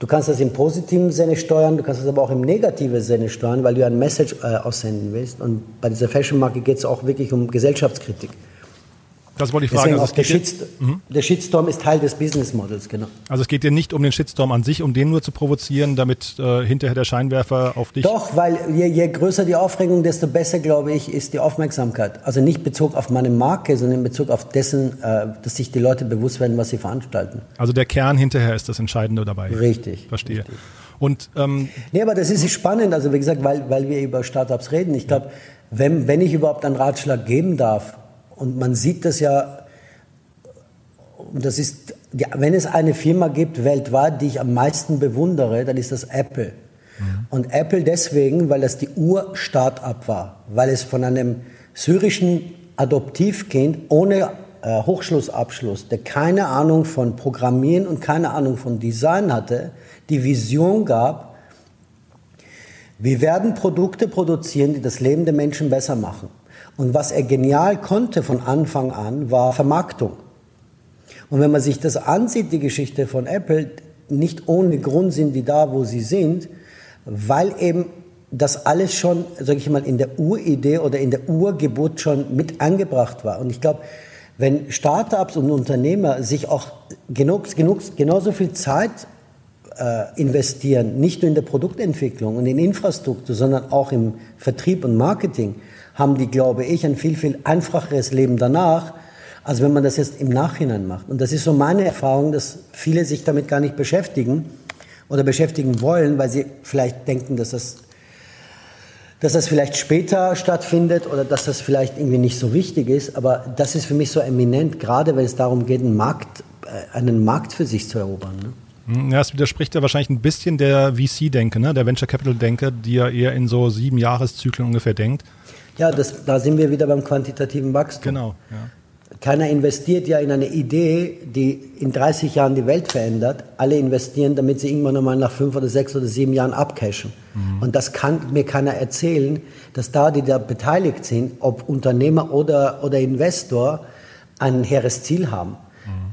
Du kannst das im positiven Sinne steuern, du kannst das aber auch im negativen Sinne steuern, weil du ein Message äh, aussenden willst. Und bei dieser Fashion-Marke geht es auch wirklich um Gesellschaftskritik. Das wollte ich fragen. Also der, Shitstorm, mhm. der, Shitstorm ist Teil des Business Models, genau. Also es geht dir nicht um den Shitstorm an sich, um den nur zu provozieren, damit äh, hinterher der Scheinwerfer auf dich. Doch, weil je, je, größer die Aufregung, desto besser, glaube ich, ist die Aufmerksamkeit. Also nicht Bezug auf meine Marke, sondern in Bezug auf dessen, äh, dass sich die Leute bewusst werden, was sie veranstalten. Also der Kern hinterher ist das Entscheidende dabei. Richtig. Verstehe. Richtig. Und ähm, nee, aber das ist spannend. Also wie gesagt, weil, weil wir über Startups reden. Ich glaube, wenn, wenn ich überhaupt einen Ratschlag geben darf, und man sieht das ja und das ist, wenn es eine Firma gibt weltweit, die ich am meisten bewundere, dann ist das Apple. Mhm. Und Apple deswegen, weil das die Ur-Start-up war, weil es von einem syrischen Adoptivkind ohne äh, Hochschlussabschluss, der keine Ahnung von Programmieren und keine Ahnung von Design hatte, die Vision gab, wir werden Produkte produzieren, die das Leben der Menschen besser machen. Und was er genial konnte von Anfang an, war Vermarktung. Und wenn man sich das ansieht, die Geschichte von Apple, nicht ohne Grund sind die da, wo sie sind, weil eben das alles schon, sage ich mal, in der Uridee oder in der Urgeburt schon mit angebracht war. Und ich glaube, wenn Startups und Unternehmer sich auch genug, genug, genauso viel Zeit äh, investieren, nicht nur in der Produktentwicklung und in Infrastruktur, sondern auch im Vertrieb und Marketing, haben die, glaube ich, ein viel, viel einfacheres Leben danach, als wenn man das jetzt im Nachhinein macht. Und das ist so meine Erfahrung, dass viele sich damit gar nicht beschäftigen oder beschäftigen wollen, weil sie vielleicht denken, dass das, dass das vielleicht später stattfindet oder dass das vielleicht irgendwie nicht so wichtig ist. Aber das ist für mich so eminent, gerade wenn es darum geht, einen Markt, äh, einen Markt für sich zu erobern. Ne? Hm, ja, es widerspricht ja wahrscheinlich ein bisschen der VC-Denke, ne? der Venture Capital-Denke, die ja eher in so sieben Jahreszyklen ungefähr denkt. Ja, das, da sind wir wieder beim quantitativen Wachstum. Genau. Ja. Keiner investiert ja in eine Idee, die in 30 Jahren die Welt verändert. Alle investieren, damit sie irgendwann einmal nach fünf oder sechs oder sieben Jahren abcashen. Mhm. Und das kann mir keiner erzählen, dass da, die da beteiligt sind, ob Unternehmer oder, oder Investor, ein hehres Ziel haben.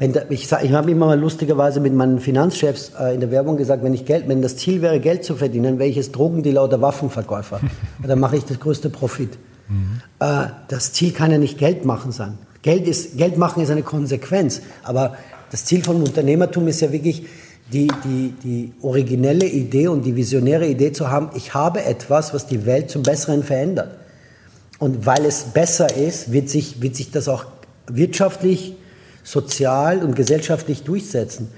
Mhm. Da, ich, ich habe immer mal lustigerweise mit meinen Finanzchefs äh, in der Werbung gesagt, wenn ich Geld, wenn das Ziel wäre, Geld zu verdienen, wäre ich jetzt Drogendealer oder Waffenverkäufer. dann mache ich das größte Profit. Mhm. Äh, das Ziel kann ja nicht Geld machen sein. Geld, ist, Geld machen ist eine Konsequenz. Aber das Ziel von Unternehmertum ist ja wirklich, die, die, die originelle Idee und die visionäre Idee zu haben, ich habe etwas, was die Welt zum Besseren verändert. Und weil es besser ist, wird sich, wird sich das auch wirtschaftlich, sozial und gesellschaftlich durchsetzen.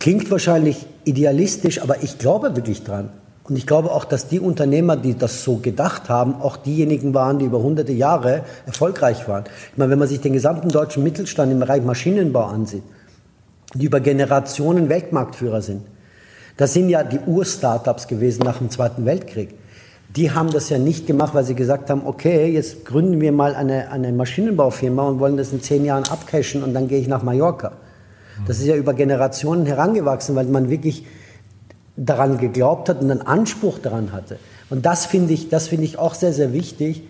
Klingt wahrscheinlich idealistisch, aber ich glaube wirklich dran. Und ich glaube auch, dass die Unternehmer, die das so gedacht haben, auch diejenigen waren, die über hunderte Jahre erfolgreich waren. Ich meine, wenn man sich den gesamten deutschen Mittelstand im Bereich Maschinenbau ansieht, die über Generationen Weltmarktführer sind, das sind ja die Ur-Startups gewesen nach dem Zweiten Weltkrieg. Die haben das ja nicht gemacht, weil sie gesagt haben, okay, jetzt gründen wir mal eine, eine Maschinenbaufirma und wollen das in zehn Jahren abcashen und dann gehe ich nach Mallorca. Das ist ja über Generationen herangewachsen, weil man wirklich daran geglaubt hat und einen Anspruch daran hatte. Und das finde ich, das finde ich auch sehr, sehr wichtig,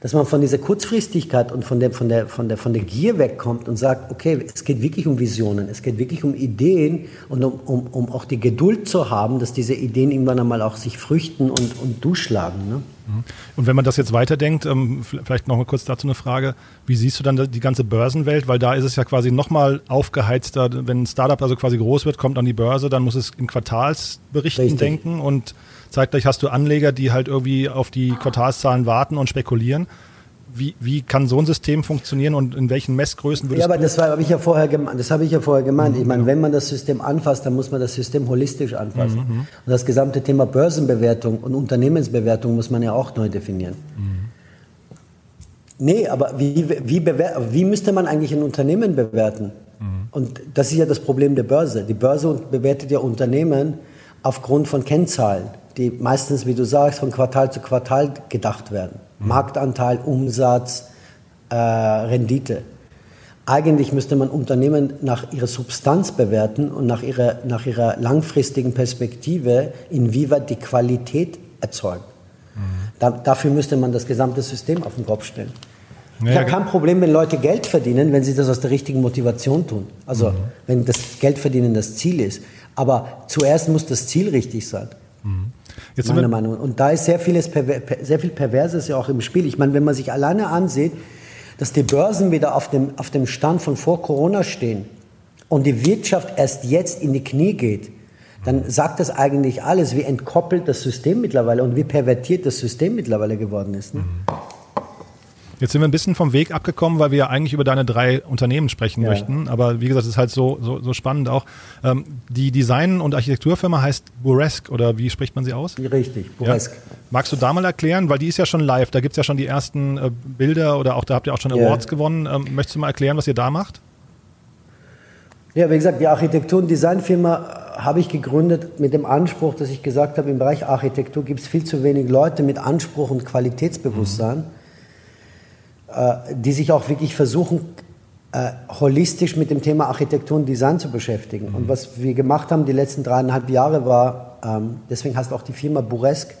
dass man von dieser Kurzfristigkeit und von der, von, der, von, der, von der Gier wegkommt und sagt, okay, es geht wirklich um Visionen, es geht wirklich um Ideen und um, um, um auch die Geduld zu haben, dass diese Ideen irgendwann einmal auch sich früchten und, und durchschlagen. Ne? Mhm. Und wenn man das jetzt weiterdenkt, ähm, vielleicht noch mal kurz dazu eine Frage, wie siehst du dann die ganze Börsenwelt? Weil da ist es ja quasi nochmal aufgeheizter, wenn ein Startup also quasi groß wird, kommt an die Börse, dann muss es in Quartalsberichten Richtig. denken und zeitgleich hast du Anleger, die halt irgendwie auf die Quartalszahlen warten und spekulieren. Wie, wie kann so ein System funktionieren und in welchen Messgrößen würdest Ja, aber das habe ich ja vorher gemeint. Das habe ich ja vorher gemeint. Mhm, ich meine, genau. wenn man das System anfasst, dann muss man das System holistisch anfassen. Mhm. mhm. Und das gesamte Thema Börsenbewertung und Unternehmensbewertung muss man ja auch neu definieren. Mhm. Nee, aber wie, wie, wie müsste man eigentlich ein Unternehmen bewerten? Mhm. Und das ist ja das Problem der Börse. Die Börse bewertet ja Unternehmen aufgrund von Kennzahlen, die meistens, wie du sagst, von Quartal zu Quartal gedacht werden. Marktanteil, Umsatz, äh, Rendite. Eigentlich müsste man Unternehmen nach ihrer Substanz bewerten und nach ihrer, nach ihrer langfristigen Perspektive, inwieweit die Qualität erzeugt. Mhm. Da, dafür müsste man das gesamte System auf den Kopf stellen. Ich habe kein Problem, wenn Leute Geld verdienen, wenn sie das aus der richtigen Motivation tun. Also mhm. wenn das Geldverdienen das Ziel ist. Aber zuerst muss das Ziel richtig sein. Mhm. Jetzt meiner Meinung. Und da ist sehr vieles, sehr viel Perverses ja auch im Spiel. Ich meine, wenn man sich alleine ansieht, dass die Börsen wieder auf dem, auf dem Stand von vor Corona stehen und die Wirtschaft erst jetzt in die Knie geht, dann sagt das eigentlich alles, wie entkoppelt das System mittlerweile und wie pervertiert das System mittlerweile geworden ist. Ne? Jetzt sind wir ein bisschen vom Weg abgekommen, weil wir ja eigentlich über deine drei Unternehmen sprechen ja. möchten. Aber wie gesagt, es ist halt so, so, so spannend auch. Ähm, die Design- und Architekturfirma heißt Buresque oder wie spricht man sie aus? Richtig, Buresque. Ja. Magst du da mal erklären, weil die ist ja schon live, da gibt es ja schon die ersten äh, Bilder oder auch da habt ihr auch schon Awards ja. gewonnen. Ähm, möchtest du mal erklären, was ihr da macht? Ja, wie gesagt, die Architektur- und Designfirma habe ich gegründet mit dem Anspruch, dass ich gesagt habe, im Bereich Architektur gibt es viel zu wenig Leute mit Anspruch und Qualitätsbewusstsein. Mhm die sich auch wirklich versuchen, äh, holistisch mit dem Thema Architektur und Design zu beschäftigen. Mhm. Und was wir gemacht haben die letzten dreieinhalb Jahre war, ähm, deswegen heißt auch die Firma Buresque,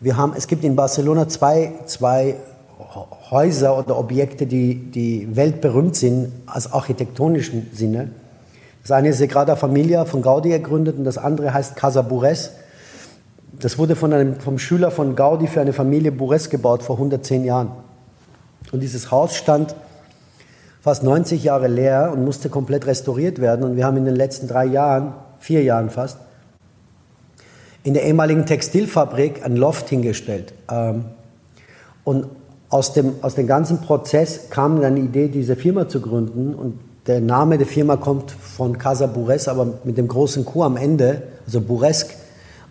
wir haben, es gibt in Barcelona zwei, zwei Häuser oder Objekte, die, die weltberühmt sind, als architektonischen Sinne. Das eine ist Sagrada Familia von Gaudi gegründet und das andere heißt Casa Bures. Das wurde von einem, vom Schüler von Gaudi für eine Familie Bures gebaut vor 110 Jahren. Und dieses Haus stand fast 90 Jahre leer und musste komplett restauriert werden. Und wir haben in den letzten drei Jahren, vier Jahren fast, in der ehemaligen Textilfabrik ein Loft hingestellt. Ähm, und aus dem, aus dem ganzen Prozess kam dann die Idee, diese Firma zu gründen. Und der Name der Firma kommt von Casa Bures, aber mit dem großen Q am Ende, also Buresque.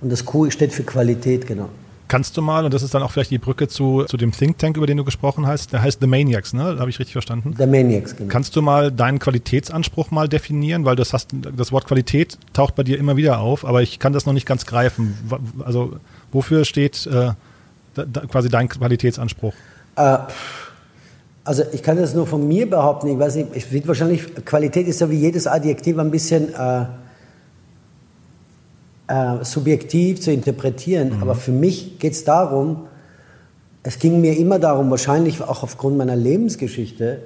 Und das Q steht für Qualität, genau. Kannst du mal, und das ist dann auch vielleicht die Brücke zu, zu dem Think Tank, über den du gesprochen hast, der heißt The Maniacs, ne? Habe ich richtig verstanden? The Maniacs, genau. Kannst du mal deinen Qualitätsanspruch mal definieren? Weil das, hast, das Wort Qualität taucht bei dir immer wieder auf, aber ich kann das noch nicht ganz greifen. Also wofür steht äh, da, da, quasi dein Qualitätsanspruch? Äh, also ich kann das nur von mir behaupten. Ich weiß nicht, es wird wahrscheinlich, Qualität ist ja wie jedes Adjektiv ein bisschen... Äh, äh, subjektiv zu interpretieren. Mhm. Aber für mich geht es darum, es ging mir immer darum, wahrscheinlich auch aufgrund meiner Lebensgeschichte,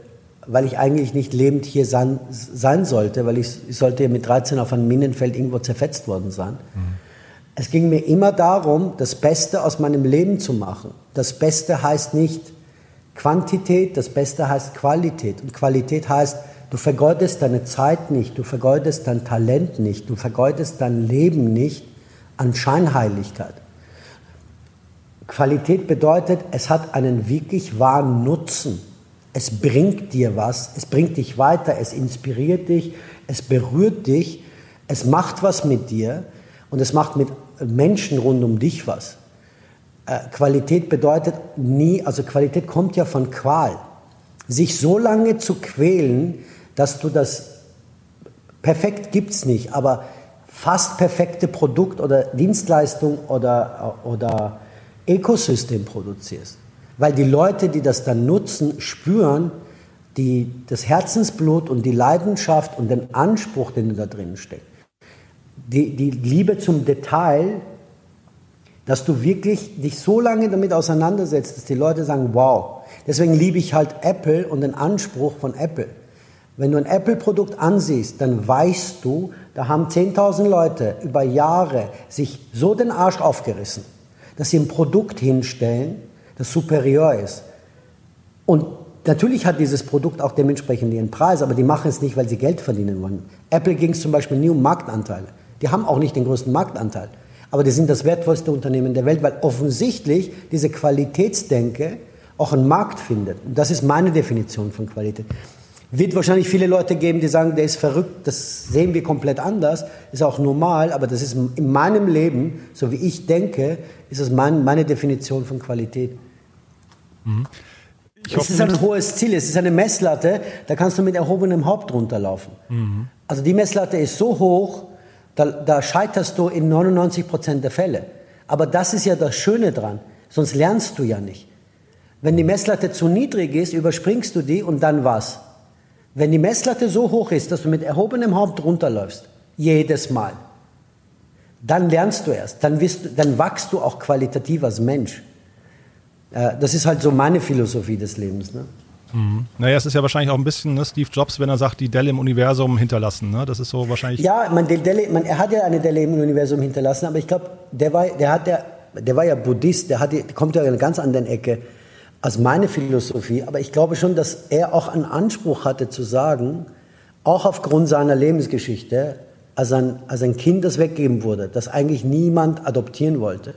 weil ich eigentlich nicht lebend hier sein, sein sollte, weil ich, ich, sollte ja mit 13 auf einem Minenfeld irgendwo zerfetzt worden sein. Mhm. Es ging mir immer darum, das Beste aus meinem Leben zu machen. Das Beste heißt nicht Quantität, das Beste heißt Qualität. Und Qualität heißt, Du vergeudest deine Zeit nicht, du vergeudest dein Talent nicht, du vergeudest dein Leben nicht an Scheinheiligkeit. Qualität bedeutet, es hat einen wirklich wahren Nutzen. Es bringt dir was, es bringt dich weiter, es inspiriert dich, es berührt dich, es macht was mit dir und es macht mit Menschen rund um dich was. Äh, Qualität bedeutet nie, also Qualität kommt ja von Qual. Sich so lange zu quälen, dass du das perfekt gibt es nicht, aber fast perfekte Produkt oder Dienstleistung oder, oder Ökosystem produzierst. Weil die Leute, die das dann nutzen, spüren die, das Herzensblut und die Leidenschaft und den Anspruch, den da drin steckt. Die, die Liebe zum Detail, dass du wirklich dich so lange damit auseinandersetzt, dass die Leute sagen, wow. Deswegen liebe ich halt Apple und den Anspruch von Apple. Wenn du ein Apple-Produkt ansiehst, dann weißt du, da haben 10.000 Leute über Jahre sich so den Arsch aufgerissen, dass sie ein Produkt hinstellen, das superior ist. Und natürlich hat dieses Produkt auch dementsprechend ihren Preis, aber die machen es nicht, weil sie Geld verdienen wollen. Apple ging es zum Beispiel nie um Marktanteile. Die haben auch nicht den größten Marktanteil. Aber die sind das wertvollste Unternehmen der Welt, weil offensichtlich diese Qualitätsdenke auch einen Markt findet. Und das ist meine Definition von Qualität. Wird wahrscheinlich viele Leute geben, die sagen, der ist verrückt, das sehen wir komplett anders, ist auch normal, aber das ist in meinem Leben, so wie ich denke, ist das mein, meine Definition von Qualität. Mhm. es ist ein hohes Ziel, es ist eine Messlatte, da kannst du mit erhobenem Haupt runterlaufen. Mhm. Also die Messlatte ist so hoch, da, da scheiterst du in 99 Prozent der Fälle. Aber das ist ja das Schöne dran, sonst lernst du ja nicht. Wenn die Messlatte zu niedrig ist, überspringst du die und dann was? Wenn die Messlatte so hoch ist, dass du mit erhobenem Haupt runterläufst, jedes Mal, dann lernst du erst, dann, wirst, dann wachst du auch qualitativ als Mensch. Äh, das ist halt so meine Philosophie des Lebens. Ne? Mhm. Naja, es ist ja wahrscheinlich auch ein bisschen ne, Steve Jobs, wenn er sagt, die Delle im Universum hinterlassen. Ne? Das ist so wahrscheinlich. Ja, man, Delle, man, er hat ja eine Delle im Universum hinterlassen, aber ich glaube, der war, der, hat der, der war ja Buddhist, der, hat, der kommt ja in einer ganz anderen Ecke. Als meine Philosophie, aber ich glaube schon, dass er auch einen Anspruch hatte zu sagen, auch aufgrund seiner Lebensgeschichte, als ein, als ein Kind, das weggegeben wurde, das eigentlich niemand adoptieren wollte,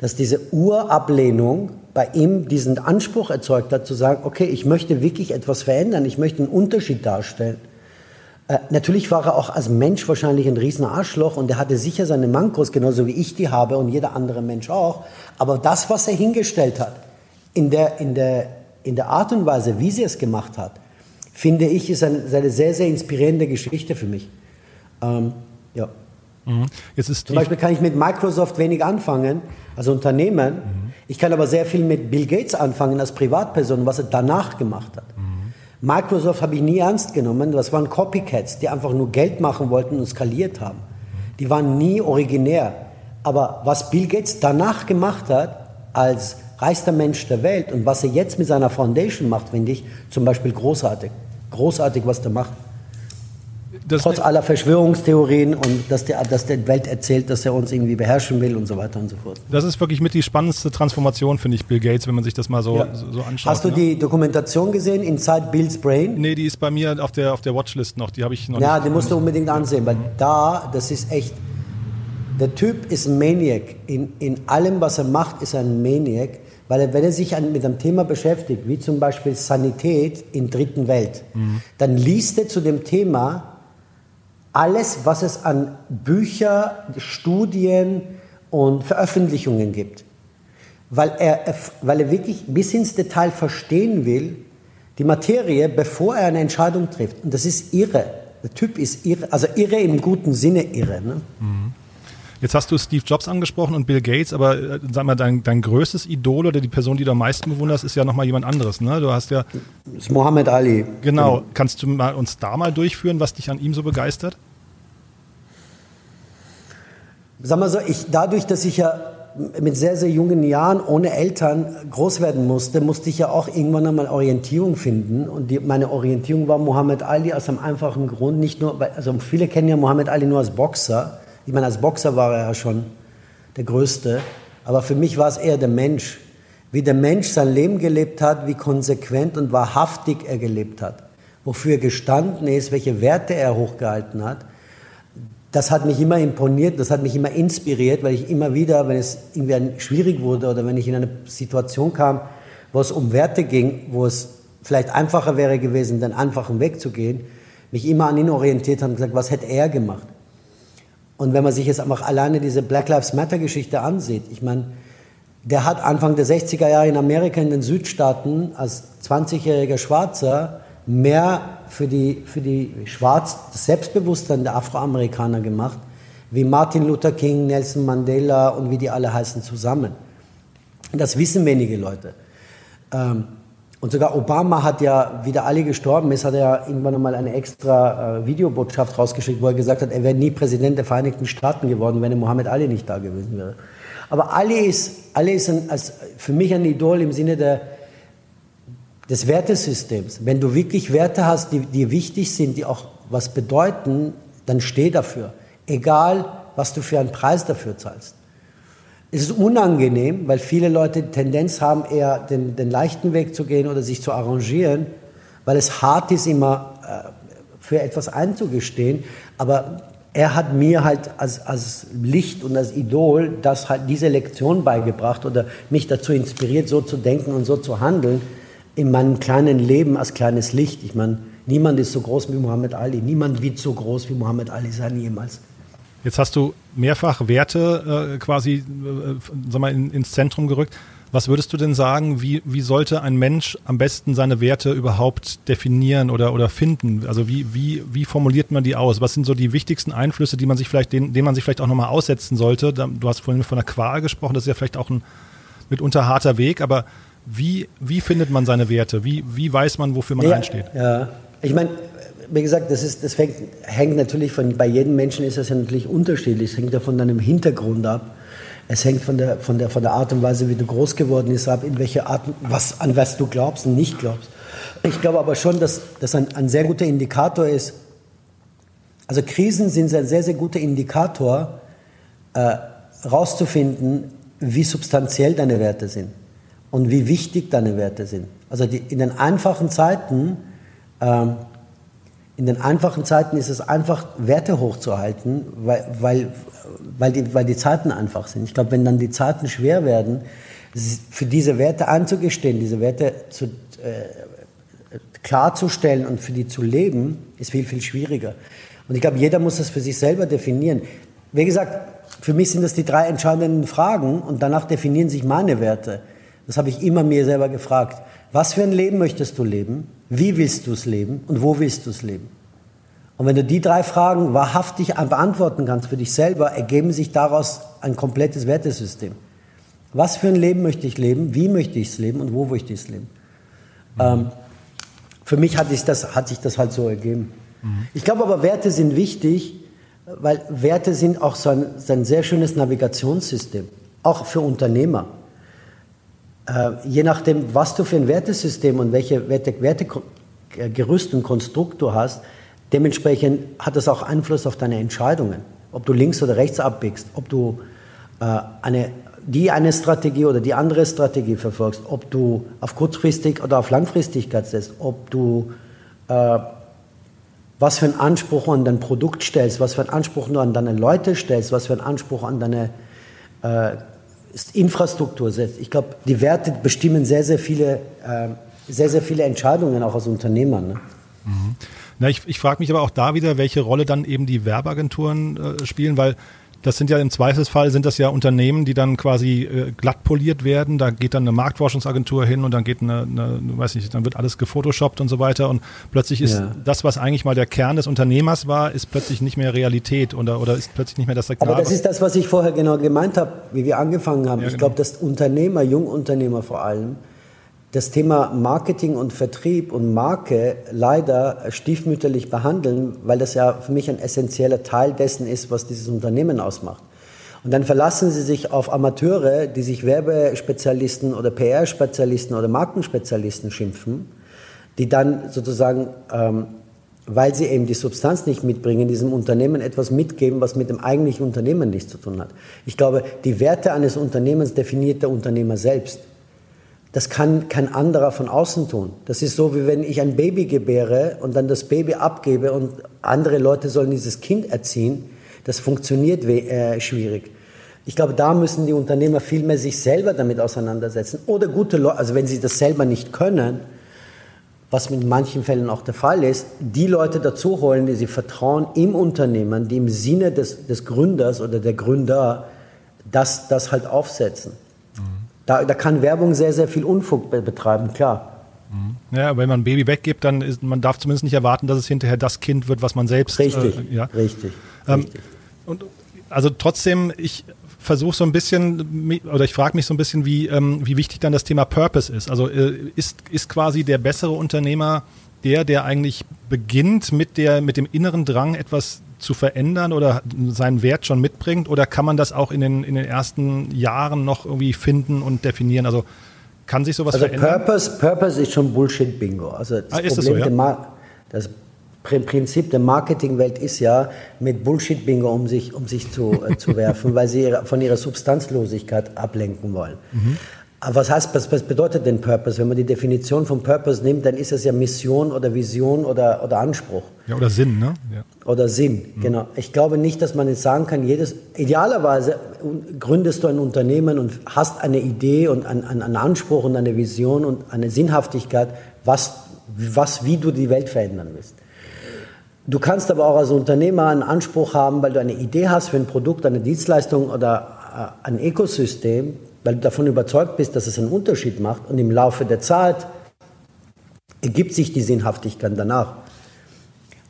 dass diese Urablehnung bei ihm diesen Anspruch erzeugt hat, zu sagen, okay, ich möchte wirklich etwas verändern, ich möchte einen Unterschied darstellen. Äh, natürlich war er auch als Mensch wahrscheinlich ein riesen Arschloch und er hatte sicher seine Mankos, genauso wie ich die habe und jeder andere Mensch auch. Aber das, was er hingestellt hat, in der, in der, in der Art und Weise, wie sie es gemacht hat, finde ich, ist eine, ist eine sehr, sehr inspirierende Geschichte für mich. Ähm, ja. Mhm. Zum Beispiel kann ich mit Microsoft wenig anfangen, als Unternehmen. Mhm. Ich kann aber sehr viel mit Bill Gates anfangen als Privatperson, was er danach gemacht hat. Mhm. Microsoft habe ich nie ernst genommen. Das waren Copycats, die einfach nur Geld machen wollten und skaliert haben. Die waren nie originär. Aber was Bill Gates danach gemacht hat, als reichster Mensch der Welt und was er jetzt mit seiner Foundation macht, finde ich zum Beispiel großartig. Großartig, was der macht. Das Trotz aller Verschwörungstheorien und dass der, dass der Welt erzählt, dass er uns irgendwie beherrschen will und so weiter und so fort. Das ist wirklich mit die spannendste Transformation, finde ich, Bill Gates, wenn man sich das mal so, ja. so, so, anschaut. Hast du ne? die Dokumentation gesehen, Inside Bill's Brain? Nee, die ist bei mir auf der, auf der Watchlist noch. Die habe ich noch Ja, die musst du unbedingt ansehen, weil da, das ist echt, der Typ ist ein Maniac. In, in allem, was er macht, ist er ein Maniac. Weil wenn er sich an, mit einem Thema beschäftigt, wie zum Beispiel Sanität in dritten Welt, mhm. dann liest er zu dem Thema alles, was es an Bücher, Studien und Veröffentlichungen gibt. Weil er, weil er wirklich bis ins Detail verstehen will, die Materie, bevor er eine Entscheidung trifft. Und das ist irre. Der Typ ist irre, also irre im guten Sinne irre. Ne? Mhm. Jetzt hast du Steve Jobs angesprochen und Bill Gates, aber äh, sag mal, dein, dein größtes Idol oder die Person, die du am meisten bewunderst, ist ja nochmal jemand anderes. Ne? Du hast ja. Das ist Mohammed Ali. Genau. Kannst du mal, uns da mal durchführen, was dich an ihm so begeistert? Sag mal so, ich, dadurch, dass ich ja mit sehr, sehr jungen Jahren ohne Eltern groß werden musste, musste ich ja auch irgendwann einmal Orientierung finden. Und die, meine Orientierung war Mohammed Ali aus einem einfachen Grund, nicht nur, also viele kennen ja Mohammed Ali nur als Boxer. Ich meine, als Boxer war er ja schon der Größte. Aber für mich war es eher der Mensch. Wie der Mensch sein Leben gelebt hat, wie konsequent und wahrhaftig er gelebt hat. Wofür er gestanden ist, welche Werte er hochgehalten hat. Das hat mich immer imponiert, das hat mich immer inspiriert, weil ich immer wieder, wenn es irgendwie schwierig wurde oder wenn ich in eine Situation kam, wo es um Werte ging, wo es vielleicht einfacher wäre gewesen, den einfachen Weg zu gehen, mich immer an ihn orientiert habe und gesagt, was hätte er gemacht? Und wenn man sich jetzt einfach alleine diese Black Lives Matter Geschichte ansieht, ich meine, der hat Anfang der 60er Jahre in Amerika in den Südstaaten als 20-jähriger Schwarzer mehr für die, für die Schwarz, das Selbstbewusstsein der Afroamerikaner gemacht, wie Martin Luther King, Nelson Mandela und wie die alle heißen zusammen. Das wissen wenige Leute. Ähm, und sogar Obama hat ja, wie der Ali gestorben ist, hat er ja irgendwann einmal eine extra äh, Videobotschaft rausgeschickt, wo er gesagt hat, er wäre nie Präsident der Vereinigten Staaten geworden, wenn Mohammed Ali nicht da gewesen wäre. Aber Ali ist, Ali ist ein, als, für mich ein Idol im Sinne der, des Wertesystems. Wenn du wirklich Werte hast, die dir wichtig sind, die auch was bedeuten, dann steh dafür. Egal, was du für einen Preis dafür zahlst. Es ist unangenehm, weil viele Leute die Tendenz haben, eher den, den leichten Weg zu gehen oder sich zu arrangieren, weil es hart ist, immer äh, für etwas einzugestehen. Aber er hat mir halt als, als Licht und als Idol das halt diese Lektion beigebracht oder mich dazu inspiriert, so zu denken und so zu handeln in meinem kleinen Leben als kleines Licht. Ich meine, niemand ist so groß wie Muhammad Ali. Niemand wird so groß wie Muhammad Ali sein jemals. Jetzt hast du mehrfach Werte äh, quasi äh, sag mal, in, ins Zentrum gerückt. Was würdest du denn sagen, wie, wie sollte ein Mensch am besten seine Werte überhaupt definieren oder, oder finden? Also wie, wie, wie formuliert man die aus? Was sind so die wichtigsten Einflüsse, die man sich vielleicht, denen, denen man sich vielleicht auch nochmal aussetzen sollte? Du hast vorhin von der Qual gesprochen, das ist ja vielleicht auch ein mitunter harter Weg, aber wie, wie findet man seine Werte? Wie, wie weiß man, wofür man ja, einsteht? Ja, ich meine, wie gesagt, das, ist, das fängt, hängt natürlich von, bei jedem Menschen ist das ja natürlich unterschiedlich. Es hängt ja von deinem Hintergrund ab. Es hängt von der, von der, von der Art und Weise, wie du groß geworden bist, ab, in welche Art, was, an was du glaubst und nicht glaubst. Ich glaube aber schon, dass das ein, ein sehr guter Indikator ist. Also Krisen sind ein sehr, sehr guter Indikator, äh, rauszufinden, wie substanziell deine Werte sind. und wie wichtig deine Werte sind. Also die, in den einfachen Zeiten, ähm, in den einfachen Zeiten ist es einfach, Werte hochzuhalten, weil, weil, weil, die, weil die Zeiten einfach sind. Ich glaube, wenn dann die Zeiten schwer werden, für diese Werte anzugestehen, diese Werte zu, äh, klarzustellen und für die zu leben, ist viel, viel schwieriger. Und ich glaube, jeder muss das für sich selber definieren. Wie gesagt, für mich sind das die drei entscheidenden Fragen und danach definieren sich meine Werte. Das habe ich immer mir selber gefragt. Was für ein Leben möchtest du leben? Wie willst du es leben? Und wo willst du es leben? Und wenn du die drei Fragen wahrhaftig beantworten kannst für dich selber, ergeben sich daraus ein komplettes Wertesystem. Was für ein Leben möchte ich leben? Wie möchte ich es leben? Und wo möchte ich es leben? Mhm. Ähm, für mich hat sich, das, hat sich das halt so ergeben. Mhm. Ich glaube aber, Werte sind wichtig, weil Werte sind auch so ein, so ein sehr schönes Navigationssystem, auch für Unternehmer. Äh, je nachdem, was du für ein Wertesystem und welche Werte, Wertegerüst und Konstrukt du hast, dementsprechend hat das auch Einfluss auf deine Entscheidungen. Ob du links oder rechts abbiegst, ob du äh, eine, die eine Strategie oder die andere Strategie verfolgst, ob du auf kurzfristig oder auf Langfristigkeit setzt, ob du äh, was für einen Anspruch an dein Produkt stellst, was für einen Anspruch nur an deine Leute stellst, was für einen Anspruch an deine äh, Infrastruktur setzt. Ich glaube, die Werte bestimmen sehr, sehr viele, äh, sehr, sehr viele Entscheidungen auch als Unternehmer. Ne? Mhm. Na, ich, ich frage mich aber auch da wieder, welche Rolle dann eben die Werbeagenturen äh, spielen, weil das sind ja im Zweifelsfall sind das ja Unternehmen, die dann quasi äh, glatt poliert werden. Da geht dann eine Marktforschungsagentur hin und dann geht eine, eine weiß nicht, dann wird alles gefotoshoppt und so weiter und plötzlich ist ja. das, was eigentlich mal der Kern des Unternehmers war, ist plötzlich nicht mehr Realität oder, oder ist plötzlich nicht mehr das Signal. Aber das ist das, was ich vorher genau gemeint habe, wie wir angefangen haben. Ja, ich genau. glaube, dass Unternehmer, Jungunternehmer vor allem, das Thema Marketing und Vertrieb und Marke leider stiefmütterlich behandeln, weil das ja für mich ein essentieller Teil dessen ist, was dieses Unternehmen ausmacht. Und dann verlassen sie sich auf Amateure, die sich Werbespezialisten oder PR-Spezialisten oder Markenspezialisten schimpfen, die dann sozusagen, ähm, weil sie eben die Substanz nicht mitbringen, diesem Unternehmen etwas mitgeben, was mit dem eigentlichen Unternehmen nichts zu tun hat. Ich glaube, die Werte eines Unternehmens definiert der Unternehmer selbst. Das kann kein anderer von außen tun. Das ist so, wie wenn ich ein Baby gebäre und dann das Baby abgebe und andere Leute sollen dieses Kind erziehen. Das funktioniert äh, schwierig. Ich glaube, da müssen die Unternehmer viel mehr sich selber damit auseinandersetzen. Oder gute Leute, also wenn sie das selber nicht können, was in manchen Fällen auch der Fall ist, die Leute dazu holen, die sie vertrauen im Unternehmen, die im Sinne des, des Gründers oder der Gründer das, das halt aufsetzen. Da, da kann Werbung sehr, sehr viel Unfug betreiben, klar. Mhm. Ja, wenn man ein Baby weggibt, dann ist, man darf zumindest nicht erwarten, dass es hinterher das Kind wird, was man selbst. Richtig, äh, ja. richtig, ähm, richtig. Und also trotzdem, ich versuche so ein bisschen oder ich frage mich so ein bisschen, wie, ähm, wie wichtig dann das Thema Purpose ist. Also äh, ist, ist quasi der bessere Unternehmer der, der eigentlich beginnt mit der, mit dem inneren Drang, etwas zu verändern oder seinen Wert schon mitbringt? Oder kann man das auch in den, in den ersten Jahren noch irgendwie finden und definieren? Also kann sich sowas also verändern? Purpose, Purpose ist schon Bullshit-Bingo. Also das, ah, Problem das, so, ja? das Prinzip der Marketingwelt ist ja, mit Bullshit-Bingo um sich, um sich zu, äh, zu werfen, weil sie von ihrer Substanzlosigkeit ablenken wollen. Mhm. Aber was heißt, was, was bedeutet denn Purpose? Wenn man die Definition von Purpose nimmt, dann ist es ja Mission oder Vision oder, oder Anspruch. Ja, oder Sinn, ne? Ja. Oder Sinn, mhm. genau. Ich glaube nicht, dass man jetzt sagen kann, jedes, idealerweise gründest du ein Unternehmen und hast eine Idee und einen, einen Anspruch und eine Vision und eine Sinnhaftigkeit, was, was, wie du die Welt verändern willst. Du kannst aber auch als Unternehmer einen Anspruch haben, weil du eine Idee hast für ein Produkt, eine Dienstleistung oder äh, ein Ökosystem, weil du davon überzeugt bist, dass es einen Unterschied macht und im Laufe der Zeit ergibt sich die Sinnhaftigkeit danach.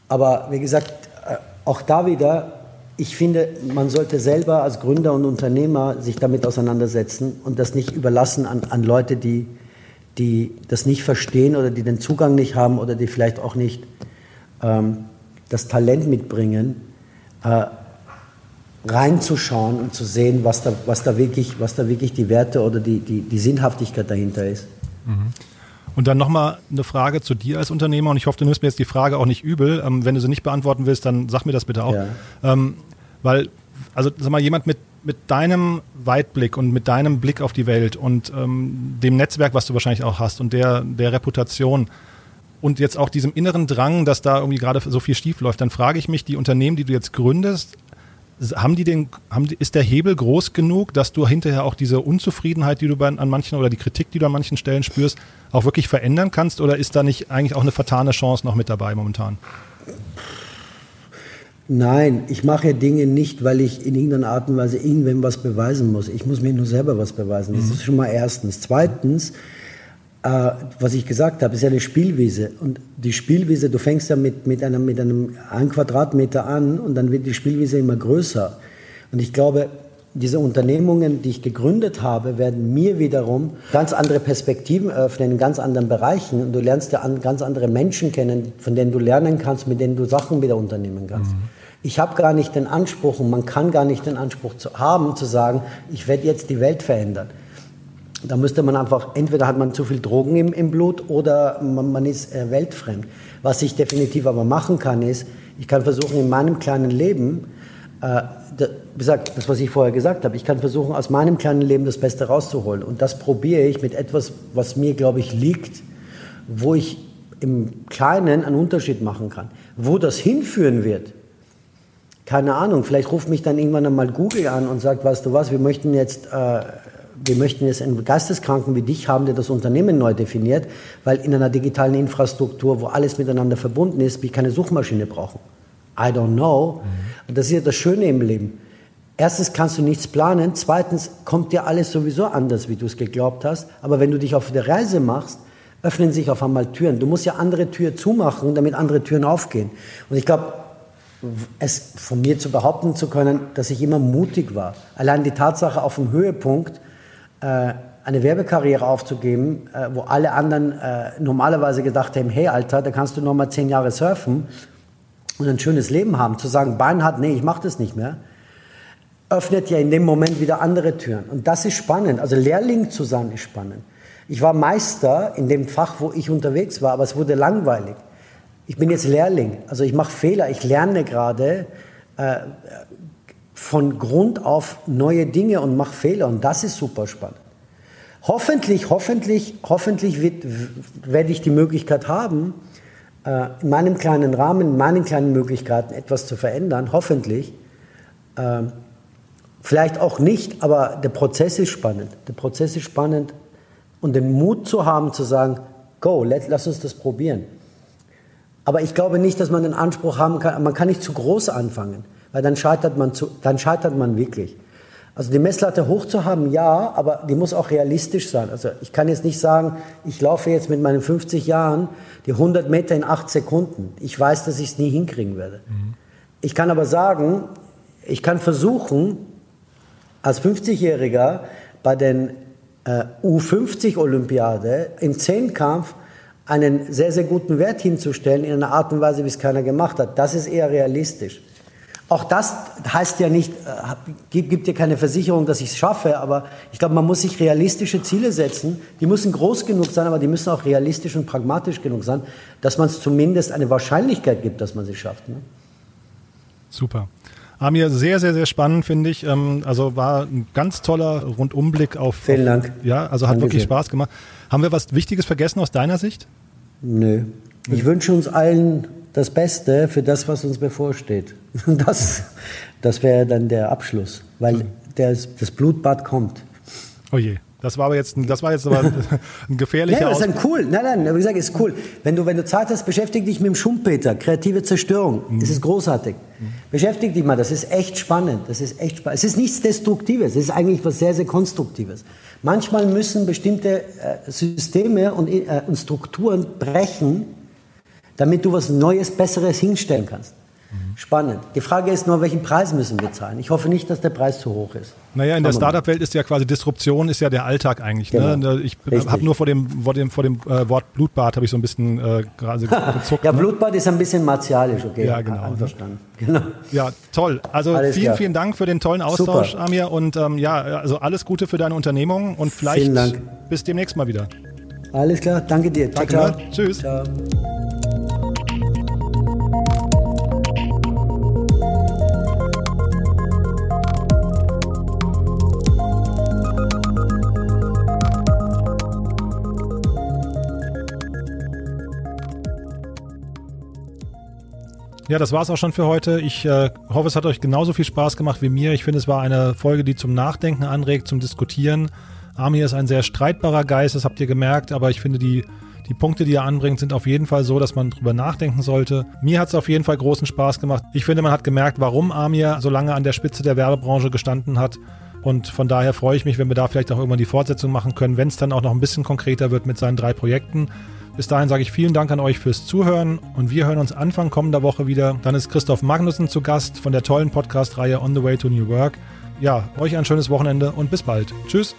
Aber wie gesagt, äh, auch da wieder, ich finde, man sollte selber als Gründer und Unternehmer sich damit auseinandersetzen und das nicht überlassen an, an Leute, die, die das nicht verstehen oder die den Zugang nicht haben oder die vielleicht auch nicht ähm, das Talent mitbringen, äh, reinzuschauen und zu sehen, was da, was da, wirklich, was da wirklich die Werte oder die, die, die Sinnhaftigkeit dahinter ist. Mhm. Und dann nochmal eine Frage zu dir als Unternehmer und ich hoffe, du nimmst mir jetzt die Frage auch nicht übel. Ähm, wenn du sie nicht beantworten willst, dann sag mir das bitte auch. Ja. Ähm, weil, also sag mal, jemand mit mit deinem Weitblick und mit deinem Blick auf die Welt und ähm, dem Netzwerk, was du wahrscheinlich auch hast und der, der Reputation und jetzt auch diesem inneren Drang, dass da irgendwie gerade so viel schief läuft, dann frage ich mich, die Unternehmen, die du jetzt gründest, haben die den, haben die, ist der Hebel groß genug, dass du hinterher auch diese Unzufriedenheit, die du bei, an manchen oder die Kritik, die du an manchen Stellen spürst, auch wirklich verändern kannst? Oder ist da nicht eigentlich auch eine vertane Chance noch mit dabei momentan? Nein, ich mache Dinge nicht, weil ich in irgendeiner Art und Weise irgendwem was beweisen muss. Ich muss mir nur selber was beweisen. Das mhm. ist schon mal erstens. Zweitens, äh, was ich gesagt habe, ist ja eine Spielwiese. Und die Spielwiese, du fängst ja mit, mit, einem, mit einem ein Quadratmeter an und dann wird die Spielwiese immer größer. Und ich glaube, diese Unternehmungen, die ich gegründet habe, werden mir wiederum ganz andere Perspektiven öffnen in ganz anderen Bereichen. Und du lernst ja ganz andere Menschen kennen, von denen du lernen kannst, mit denen du Sachen wieder unternehmen kannst. Mhm. Ich habe gar nicht den Anspruch und man kann gar nicht den Anspruch zu haben, zu sagen, ich werde jetzt die Welt verändern. Da müsste man einfach, entweder hat man zu viel Drogen im, im Blut oder man, man ist äh, weltfremd. Was ich definitiv aber machen kann, ist, ich kann versuchen, in meinem kleinen Leben, äh, wie gesagt, das, was ich vorher gesagt habe, ich kann versuchen, aus meinem kleinen Leben das Beste rauszuholen. Und das probiere ich mit etwas, was mir, glaube ich, liegt, wo ich im Kleinen einen Unterschied machen kann. Wo das hinführen wird, keine Ahnung, vielleicht ruft mich dann irgendwann einmal Google an und sagt, weißt du was, wir möchten jetzt äh, wir möchten jetzt einen Geisteskranken wie dich haben, der das Unternehmen neu definiert, weil in einer digitalen Infrastruktur, wo alles miteinander verbunden ist, wir keine Suchmaschine brauchen. I don't know. Mhm. Und das ist ja das Schöne im Leben. Erstens kannst du nichts planen, zweitens kommt dir alles sowieso anders, wie du es geglaubt hast. Aber wenn du dich auf der Reise machst, öffnen sich auf einmal Türen. Du musst ja andere Türen zumachen, damit andere Türen aufgehen. Und ich glaube, es von mir zu behaupten zu können, dass ich immer mutig war. Allein die Tatsache auf dem Höhepunkt, eine Werbekarriere aufzugeben, äh, wo alle anderen äh, normalerweise gedacht haben, hey Alter, da kannst du noch mal zehn Jahre surfen und ein schönes Leben haben. Zu sagen, Beinhard, nee, ich mache das nicht mehr, öffnet ja in dem Moment wieder andere Türen. Und das ist spannend. Also Lehrling zu sein ist spannend. Ich war Meister in dem Fach, wo ich unterwegs war, aber es wurde langweilig. Ich bin jetzt Lehrling, also ich mache Fehler, ich lerne gerade äh, von Grund auf neue Dinge und mache Fehler und das ist super spannend. Hoffentlich, hoffentlich, hoffentlich werde ich die Möglichkeit haben, äh, in meinem kleinen Rahmen, in meinen kleinen Möglichkeiten etwas zu verändern, hoffentlich. Ähm, vielleicht auch nicht, aber der Prozess ist spannend. Der Prozess ist spannend und den Mut zu haben, zu sagen, go, let, lass uns das probieren. Aber ich glaube nicht, dass man den Anspruch haben kann, man kann nicht zu groß anfangen weil dann scheitert man, zu, dann scheitert man wirklich. Also die Messlatte hoch zu haben, ja, aber die muss auch realistisch sein. Also ich kann jetzt nicht sagen, ich laufe jetzt mit meinen 50 Jahren die 100 Meter in 8 Sekunden. Ich weiß, dass ich es nie hinkriegen werde. Mhm. Ich kann aber sagen, ich kann versuchen, als 50-Jähriger bei den äh, U50-Olympiade im Zehnkampf einen sehr, sehr guten Wert hinzustellen in einer Art und Weise, wie es keiner gemacht hat. Das ist eher realistisch. Auch das heißt ja nicht, äh, gibt dir keine Versicherung, dass ich es schaffe, aber ich glaube, man muss sich realistische Ziele setzen. Die müssen groß genug sein, aber die müssen auch realistisch und pragmatisch genug sein, dass man es zumindest eine Wahrscheinlichkeit gibt, dass man sie schafft. Ne? Super. Amir, sehr, sehr, sehr spannend, finde ich. Ähm, also war ein ganz toller Rundumblick auf. Vielen Dank. Ja, also hat Danke wirklich Spaß gemacht. Haben wir was Wichtiges vergessen aus deiner Sicht? Nö. Ich wünsche uns allen das Beste für das, was uns bevorsteht. Das, das wäre dann der Abschluss, weil der, das Blutbad kommt. Oh je. Das war aber jetzt, das war jetzt aber ein gefährlicher Ja, das ist dann cool. Nein, nein, wie gesagt, ist cool. Wenn du, wenn du Zeit hast, beschäftige dich mit dem Schumpeter, kreative Zerstörung. Mhm. Das ist großartig. Mhm. Beschäftige dich mal, das ist echt spannend. Das ist echt spannend. Es ist nichts Destruktives, es ist eigentlich was sehr, sehr Konstruktives. Manchmal müssen bestimmte äh, Systeme und, äh, und Strukturen brechen, damit du was Neues, Besseres hinstellen kannst. Spannend. Die Frage ist nur, welchen Preis müssen wir zahlen? Ich hoffe nicht, dass der Preis zu hoch ist. Naja, in der Startup-Welt ist ja quasi Disruption ist ja der Alltag eigentlich. Ne? Genau. Ne? Ich habe nur vor dem, vor dem, vor dem äh, Wort Blutbad habe ich so ein bisschen äh, gerade gezuckt. ja, ne? Blutbad ist ein bisschen martialisch, okay. Ja, genau. Einverstanden. Genau. Ja, toll. Also alles vielen, klar. vielen Dank für den tollen Austausch, Super. Amir. Und ähm, ja, also alles Gute für deine Unternehmung und vielleicht bis demnächst mal wieder. Alles klar, danke dir. Danke, ciao, ciao. Ne? Tschüss. Ciao. Ja, das war es auch schon für heute. Ich äh, hoffe, es hat euch genauso viel Spaß gemacht wie mir. Ich finde, es war eine Folge, die zum Nachdenken anregt, zum Diskutieren. Amir ist ein sehr streitbarer Geist, das habt ihr gemerkt, aber ich finde, die, die Punkte, die er anbringt, sind auf jeden Fall so, dass man drüber nachdenken sollte. Mir hat es auf jeden Fall großen Spaß gemacht. Ich finde, man hat gemerkt, warum Amir so lange an der Spitze der Werbebranche gestanden hat. Und von daher freue ich mich, wenn wir da vielleicht auch irgendwann die Fortsetzung machen können, wenn es dann auch noch ein bisschen konkreter wird mit seinen drei Projekten. Bis dahin sage ich vielen Dank an euch fürs Zuhören und wir hören uns Anfang kommender Woche wieder. Dann ist Christoph Magnussen zu Gast von der tollen Podcast-Reihe On the Way to New Work. Ja, euch ein schönes Wochenende und bis bald. Tschüss.